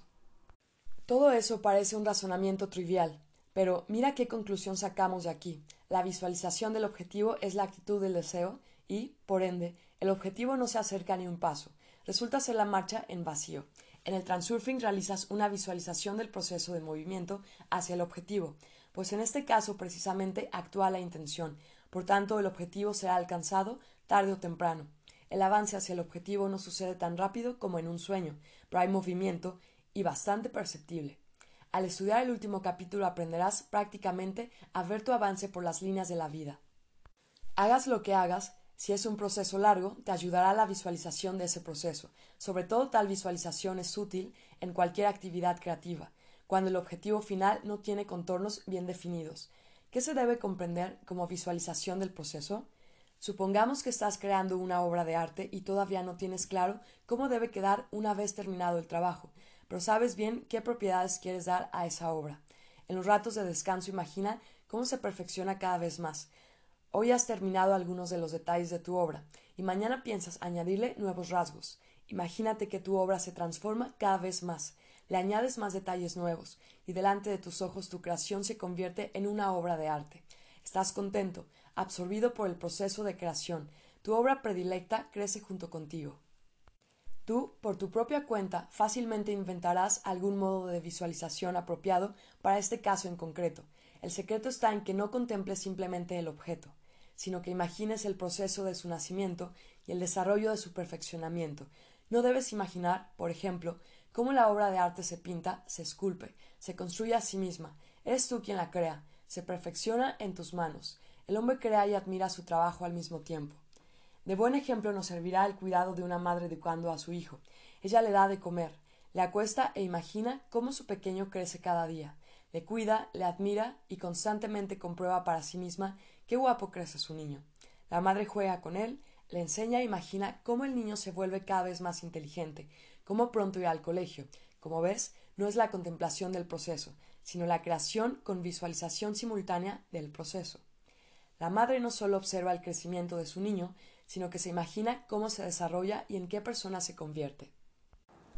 Todo eso parece un razonamiento trivial, pero mira qué conclusión sacamos de aquí. La visualización del objetivo es la actitud del deseo y, por ende, el objetivo no se acerca ni un paso. Resulta ser la marcha en vacío. En el transurfing realizas una visualización del proceso de movimiento hacia el objetivo, pues en este caso precisamente actúa la intención. Por tanto, el objetivo será alcanzado tarde o temprano. El avance hacia el objetivo no sucede tan rápido como en un sueño, pero hay movimiento y bastante perceptible. Al estudiar el último capítulo aprenderás prácticamente a ver tu avance por las líneas de la vida. Hagas lo que hagas, si es un proceso largo, te ayudará la visualización de ese proceso. Sobre todo tal visualización es útil en cualquier actividad creativa, cuando el objetivo final no tiene contornos bien definidos. ¿Qué se debe comprender como visualización del proceso? Supongamos que estás creando una obra de arte y todavía no tienes claro cómo debe quedar una vez terminado el trabajo pero sabes bien qué propiedades quieres dar a esa obra. En los ratos de descanso imagina cómo se perfecciona cada vez más. Hoy has terminado algunos de los detalles de tu obra y mañana piensas añadirle nuevos rasgos. Imagínate que tu obra se transforma cada vez más, le añades más detalles nuevos y delante de tus ojos tu creación se convierte en una obra de arte. Estás contento, absorbido por el proceso de creación. Tu obra predilecta crece junto contigo. Tú, por tu propia cuenta, fácilmente inventarás algún modo de visualización apropiado para este caso en concreto. El secreto está en que no contemples simplemente el objeto, sino que imagines el proceso de su nacimiento y el desarrollo de su perfeccionamiento. No debes imaginar, por ejemplo, cómo la obra de arte se pinta, se esculpe, se construye a sí misma. Eres tú quien la crea, se perfecciona en tus manos. El hombre crea y admira su trabajo al mismo tiempo. De buen ejemplo nos servirá el cuidado de una madre educando a su hijo. Ella le da de comer, le acuesta e imagina cómo su pequeño crece cada día. Le cuida, le admira y constantemente comprueba para sí misma qué guapo crece su niño. La madre juega con él, le enseña e imagina cómo el niño se vuelve cada vez más inteligente, cómo pronto irá al colegio. Como ves, no es la contemplación del proceso, sino la creación con visualización simultánea del proceso. La madre no solo observa el crecimiento de su niño, sino que se imagina cómo se desarrolla y en qué persona se convierte.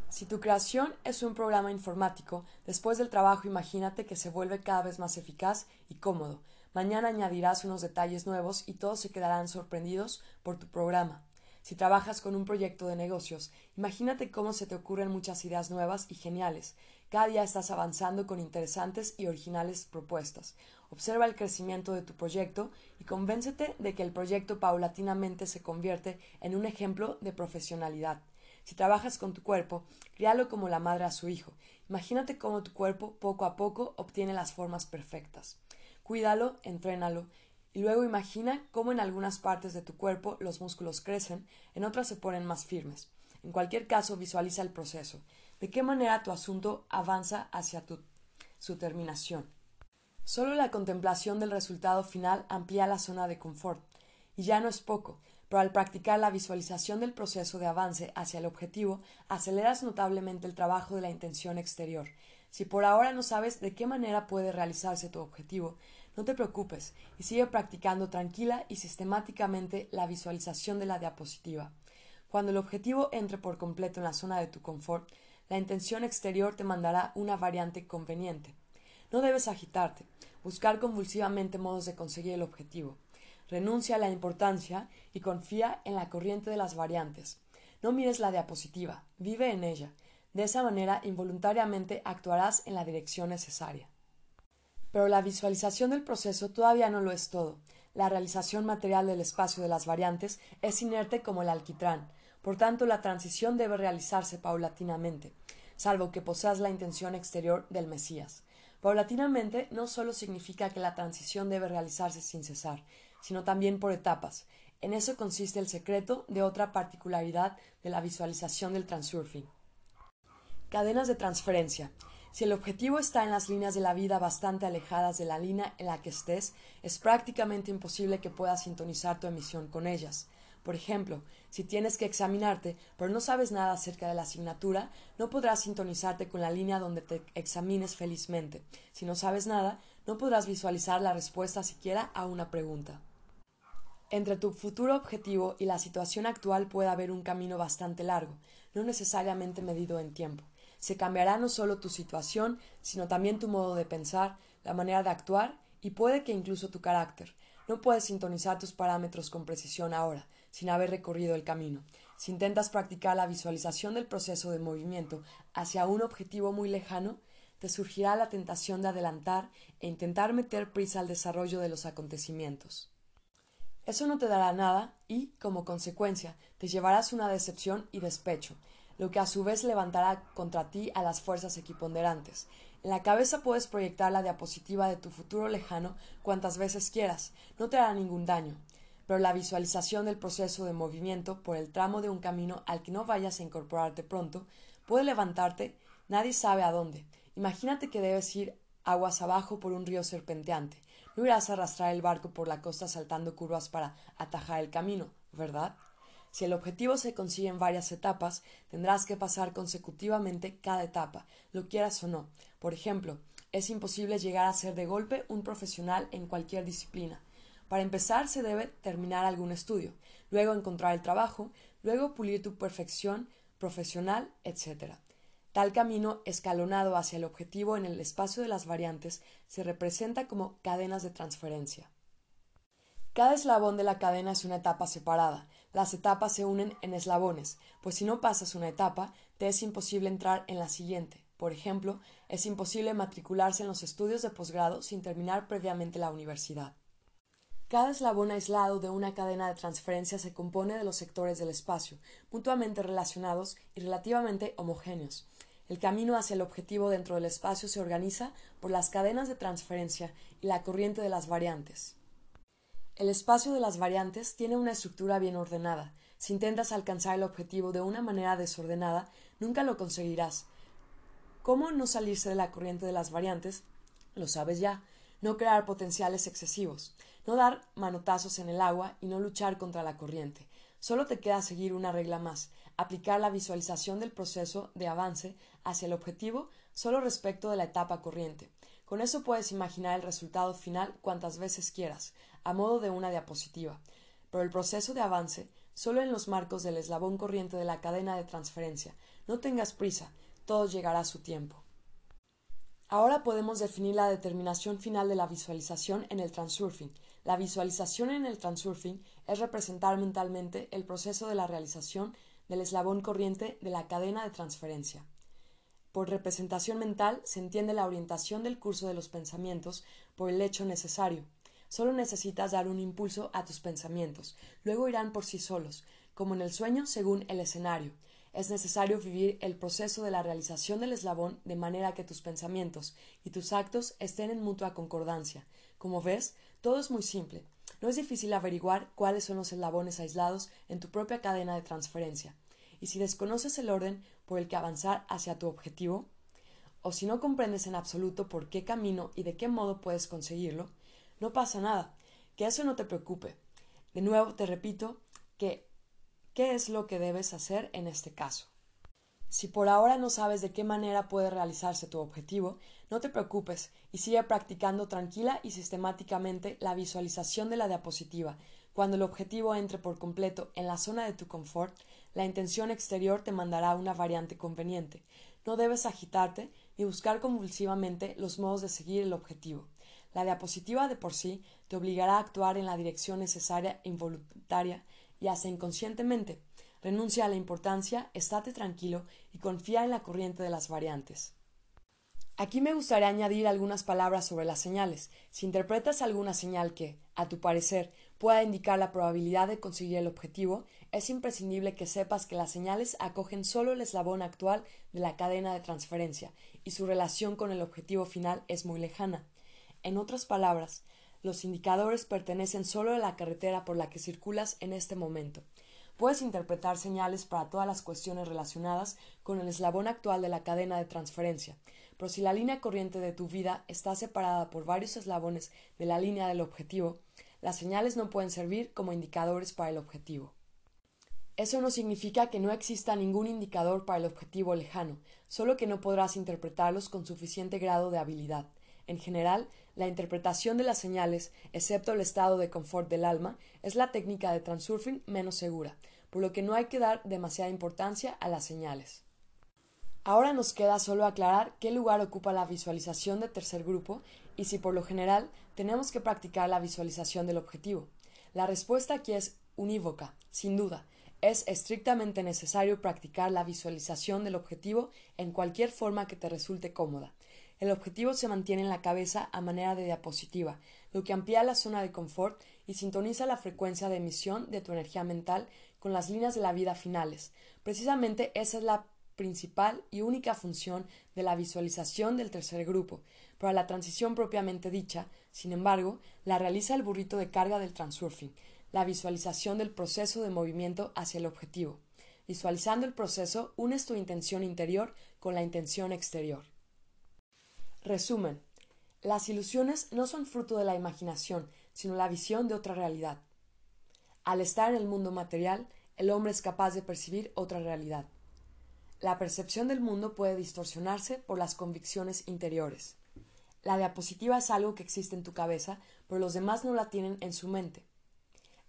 Si tu creación es un programa informático, después del trabajo imagínate que se vuelve cada vez más eficaz y cómodo. Mañana añadirás unos detalles nuevos y todos se quedarán sorprendidos por tu programa. Si trabajas con un proyecto de negocios, imagínate cómo se te ocurren muchas ideas nuevas y geniales. Cada día estás avanzando con interesantes y originales propuestas. Observa el crecimiento de tu proyecto y convéncete de que el proyecto paulatinamente se convierte en un ejemplo de profesionalidad. Si trabajas con tu cuerpo, críalo como la madre a su hijo. Imagínate cómo tu cuerpo poco a poco obtiene las formas perfectas. Cuídalo, entrénalo y luego imagina cómo en algunas partes de tu cuerpo los músculos crecen, en otras se ponen más firmes. En cualquier caso, visualiza el proceso. De qué manera tu asunto avanza hacia su terminación. Solo la contemplación del resultado final amplía la zona de confort. Y ya no es poco, pero al practicar la visualización del proceso de avance hacia el objetivo, aceleras notablemente el trabajo de la intención exterior. Si por ahora no sabes de qué manera puede realizarse tu objetivo, no te preocupes y sigue practicando tranquila y sistemáticamente la visualización de la diapositiva. Cuando el objetivo entre por completo en la zona de tu confort, la intención exterior te mandará una variante conveniente. No debes agitarte, buscar convulsivamente modos de conseguir el objetivo. Renuncia a la importancia y confía en la corriente de las variantes. No mires la diapositiva, vive en ella. De esa manera, involuntariamente actuarás en la dirección necesaria. Pero la visualización del proceso todavía no lo es todo. La realización material del espacio de las variantes es inerte como el alquitrán, por tanto la transición debe realizarse paulatinamente, salvo que poseas la intención exterior del Mesías. Paulatinamente no solo significa que la transición debe realizarse sin cesar, sino también por etapas. En eso consiste el secreto de otra particularidad de la visualización del transurfing. Cadenas de transferencia. Si el objetivo está en las líneas de la vida bastante alejadas de la línea en la que estés, es prácticamente imposible que puedas sintonizar tu emisión con ellas. Por ejemplo, si tienes que examinarte, pero no sabes nada acerca de la asignatura, no podrás sintonizarte con la línea donde te examines felizmente. Si no sabes nada, no podrás visualizar la respuesta siquiera a una pregunta. Entre tu futuro objetivo y la situación actual puede haber un camino bastante largo, no necesariamente medido en tiempo. Se cambiará no solo tu situación, sino también tu modo de pensar, la manera de actuar y puede que incluso tu carácter. No puedes sintonizar tus parámetros con precisión ahora, sin haber recorrido el camino. Si intentas practicar la visualización del proceso de movimiento hacia un objetivo muy lejano, te surgirá la tentación de adelantar e intentar meter prisa al desarrollo de los acontecimientos. Eso no te dará nada y, como consecuencia, te llevarás una decepción y despecho, lo que a su vez levantará contra ti a las fuerzas equiponderantes. En la cabeza puedes proyectar la diapositiva de tu futuro lejano cuantas veces quieras, no te hará ningún daño. Pero la visualización del proceso de movimiento por el tramo de un camino al que no vayas a incorporarte pronto puede levantarte nadie sabe a dónde. Imagínate que debes ir aguas abajo por un río serpenteante. No irás a arrastrar el barco por la costa saltando curvas para atajar el camino, ¿verdad? Si el objetivo se consigue en varias etapas, tendrás que pasar consecutivamente cada etapa, lo quieras o no. Por ejemplo, es imposible llegar a ser de golpe un profesional en cualquier disciplina. Para empezar se debe terminar algún estudio, luego encontrar el trabajo, luego pulir tu perfección profesional, etc. Tal camino escalonado hacia el objetivo en el espacio de las variantes se representa como cadenas de transferencia. Cada eslabón de la cadena es una etapa separada. Las etapas se unen en eslabones, pues si no pasas una etapa, te es imposible entrar en la siguiente. Por ejemplo, es imposible matricularse en los estudios de posgrado sin terminar previamente la universidad. Cada eslabón aislado de una cadena de transferencia se compone de los sectores del espacio, mutuamente relacionados y relativamente homogéneos. El camino hacia el objetivo dentro del espacio se organiza por las cadenas de transferencia y la corriente de las variantes. El espacio de las variantes tiene una estructura bien ordenada. Si intentas alcanzar el objetivo de una manera desordenada, nunca lo conseguirás. ¿Cómo no salirse de la corriente de las variantes? Lo sabes ya. No crear potenciales excesivos, no dar manotazos en el agua y no luchar contra la corriente. Solo te queda seguir una regla más, aplicar la visualización del proceso de avance hacia el objetivo solo respecto de la etapa corriente. Con eso puedes imaginar el resultado final cuantas veces quieras, a modo de una diapositiva, pero el proceso de avance solo en los marcos del eslabón corriente de la cadena de transferencia. No tengas prisa, todo llegará a su tiempo. Ahora podemos definir la determinación final de la visualización en el transurfing. La visualización en el transurfing es representar mentalmente el proceso de la realización del eslabón corriente de la cadena de transferencia. Por representación mental se entiende la orientación del curso de los pensamientos por el hecho necesario. Solo necesitas dar un impulso a tus pensamientos, luego irán por sí solos, como en el sueño según el escenario, es necesario vivir el proceso de la realización del eslabón de manera que tus pensamientos y tus actos estén en mutua concordancia. Como ves, todo es muy simple. No es difícil averiguar cuáles son los eslabones aislados en tu propia cadena de transferencia. Y si desconoces el orden por el que avanzar hacia tu objetivo, o si no comprendes en absoluto por qué camino y de qué modo puedes conseguirlo, no pasa nada, que eso no te preocupe. De nuevo te repito que ¿Qué es lo que debes hacer en este caso? Si por ahora no sabes de qué manera puede realizarse tu objetivo, no te preocupes y sigue practicando tranquila y sistemáticamente la visualización de la diapositiva. Cuando el objetivo entre por completo en la zona de tu confort, la intención exterior te mandará una variante conveniente. No debes agitarte ni buscar convulsivamente los modos de seguir el objetivo. La diapositiva de por sí te obligará a actuar en la dirección necesaria e involuntaria y hace inconscientemente. Renuncia a la importancia, estate tranquilo y confía en la corriente de las variantes. Aquí me gustaría añadir algunas palabras sobre las señales. Si interpretas alguna señal que, a tu parecer, pueda indicar la probabilidad de conseguir el objetivo, es imprescindible que sepas que las señales acogen solo el eslabón actual de la cadena de transferencia y su relación con el objetivo final es muy lejana. En otras palabras, los indicadores pertenecen solo a la carretera por la que circulas en este momento. Puedes interpretar señales para todas las cuestiones relacionadas con el eslabón actual de la cadena de transferencia, pero si la línea corriente de tu vida está separada por varios eslabones de la línea del objetivo, las señales no pueden servir como indicadores para el objetivo. Eso no significa que no exista ningún indicador para el objetivo lejano, solo que no podrás interpretarlos con suficiente grado de habilidad. En general, la interpretación de las señales, excepto el estado de confort del alma, es la técnica de transurfing menos segura, por lo que no hay que dar demasiada importancia a las señales. Ahora nos queda solo aclarar qué lugar ocupa la visualización de tercer grupo y si por lo general tenemos que practicar la visualización del objetivo. La respuesta aquí es unívoca, sin duda. Es estrictamente necesario practicar la visualización del objetivo en cualquier forma que te resulte cómoda. El objetivo se mantiene en la cabeza a manera de diapositiva, lo que amplía la zona de confort y sintoniza la frecuencia de emisión de tu energía mental con las líneas de la vida finales. Precisamente esa es la principal y única función de la visualización del tercer grupo. Para la transición propiamente dicha, sin embargo, la realiza el burrito de carga del transurfing, la visualización del proceso de movimiento hacia el objetivo. Visualizando el proceso, unes tu intención interior con la intención exterior. Resumen. Las ilusiones no son fruto de la imaginación, sino la visión de otra realidad. Al estar en el mundo material, el hombre es capaz de percibir otra realidad. La percepción del mundo puede distorsionarse por las convicciones interiores. La diapositiva es algo que existe en tu cabeza, pero los demás no la tienen en su mente.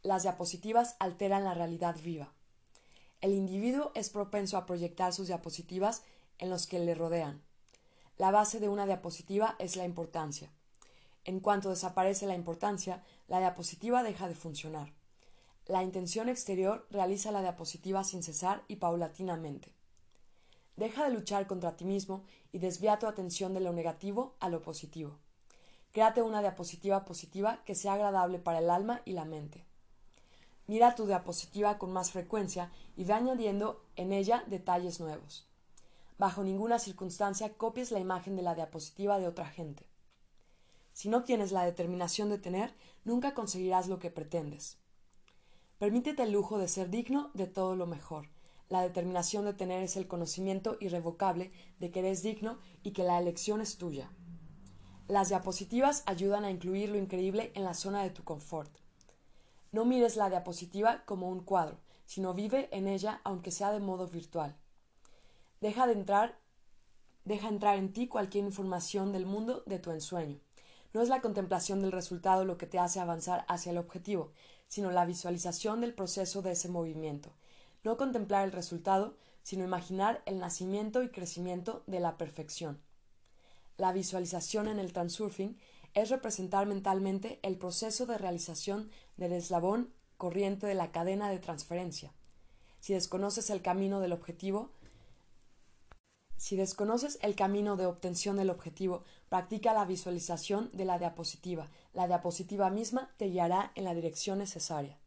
Las diapositivas alteran la realidad viva. El individuo es propenso a proyectar sus diapositivas en los que le rodean. La base de una diapositiva es la importancia. En cuanto desaparece la importancia, la diapositiva deja de funcionar. La intención exterior realiza la diapositiva sin cesar y paulatinamente. Deja de luchar contra ti mismo y desvía tu atención de lo negativo a lo positivo. Créate una diapositiva positiva que sea agradable para el alma y la mente. Mira tu diapositiva con más frecuencia y ve añadiendo en ella detalles nuevos. Bajo ninguna circunstancia copies la imagen de la diapositiva de otra gente. Si no tienes la determinación de tener, nunca conseguirás lo que pretendes. Permítete el lujo de ser digno de todo lo mejor. La determinación de tener es el conocimiento irrevocable de que eres digno y que la elección es tuya. Las diapositivas ayudan a incluir lo increíble en la zona de tu confort. No mires la diapositiva como un cuadro, sino vive en ella aunque sea de modo virtual. Deja de entrar, deja entrar en ti cualquier información del mundo de tu ensueño. No es la contemplación del resultado lo que te hace avanzar hacia el objetivo, sino la visualización del proceso de ese movimiento. No contemplar el resultado, sino imaginar el nacimiento y crecimiento de la perfección. la visualización en el transurfing es representar mentalmente el proceso de realización del eslabón corriente de la cadena de transferencia. Si desconoces el camino del objetivo, si desconoces el camino de obtención del objetivo, practica la visualización de la diapositiva. La diapositiva misma te guiará en la dirección necesaria.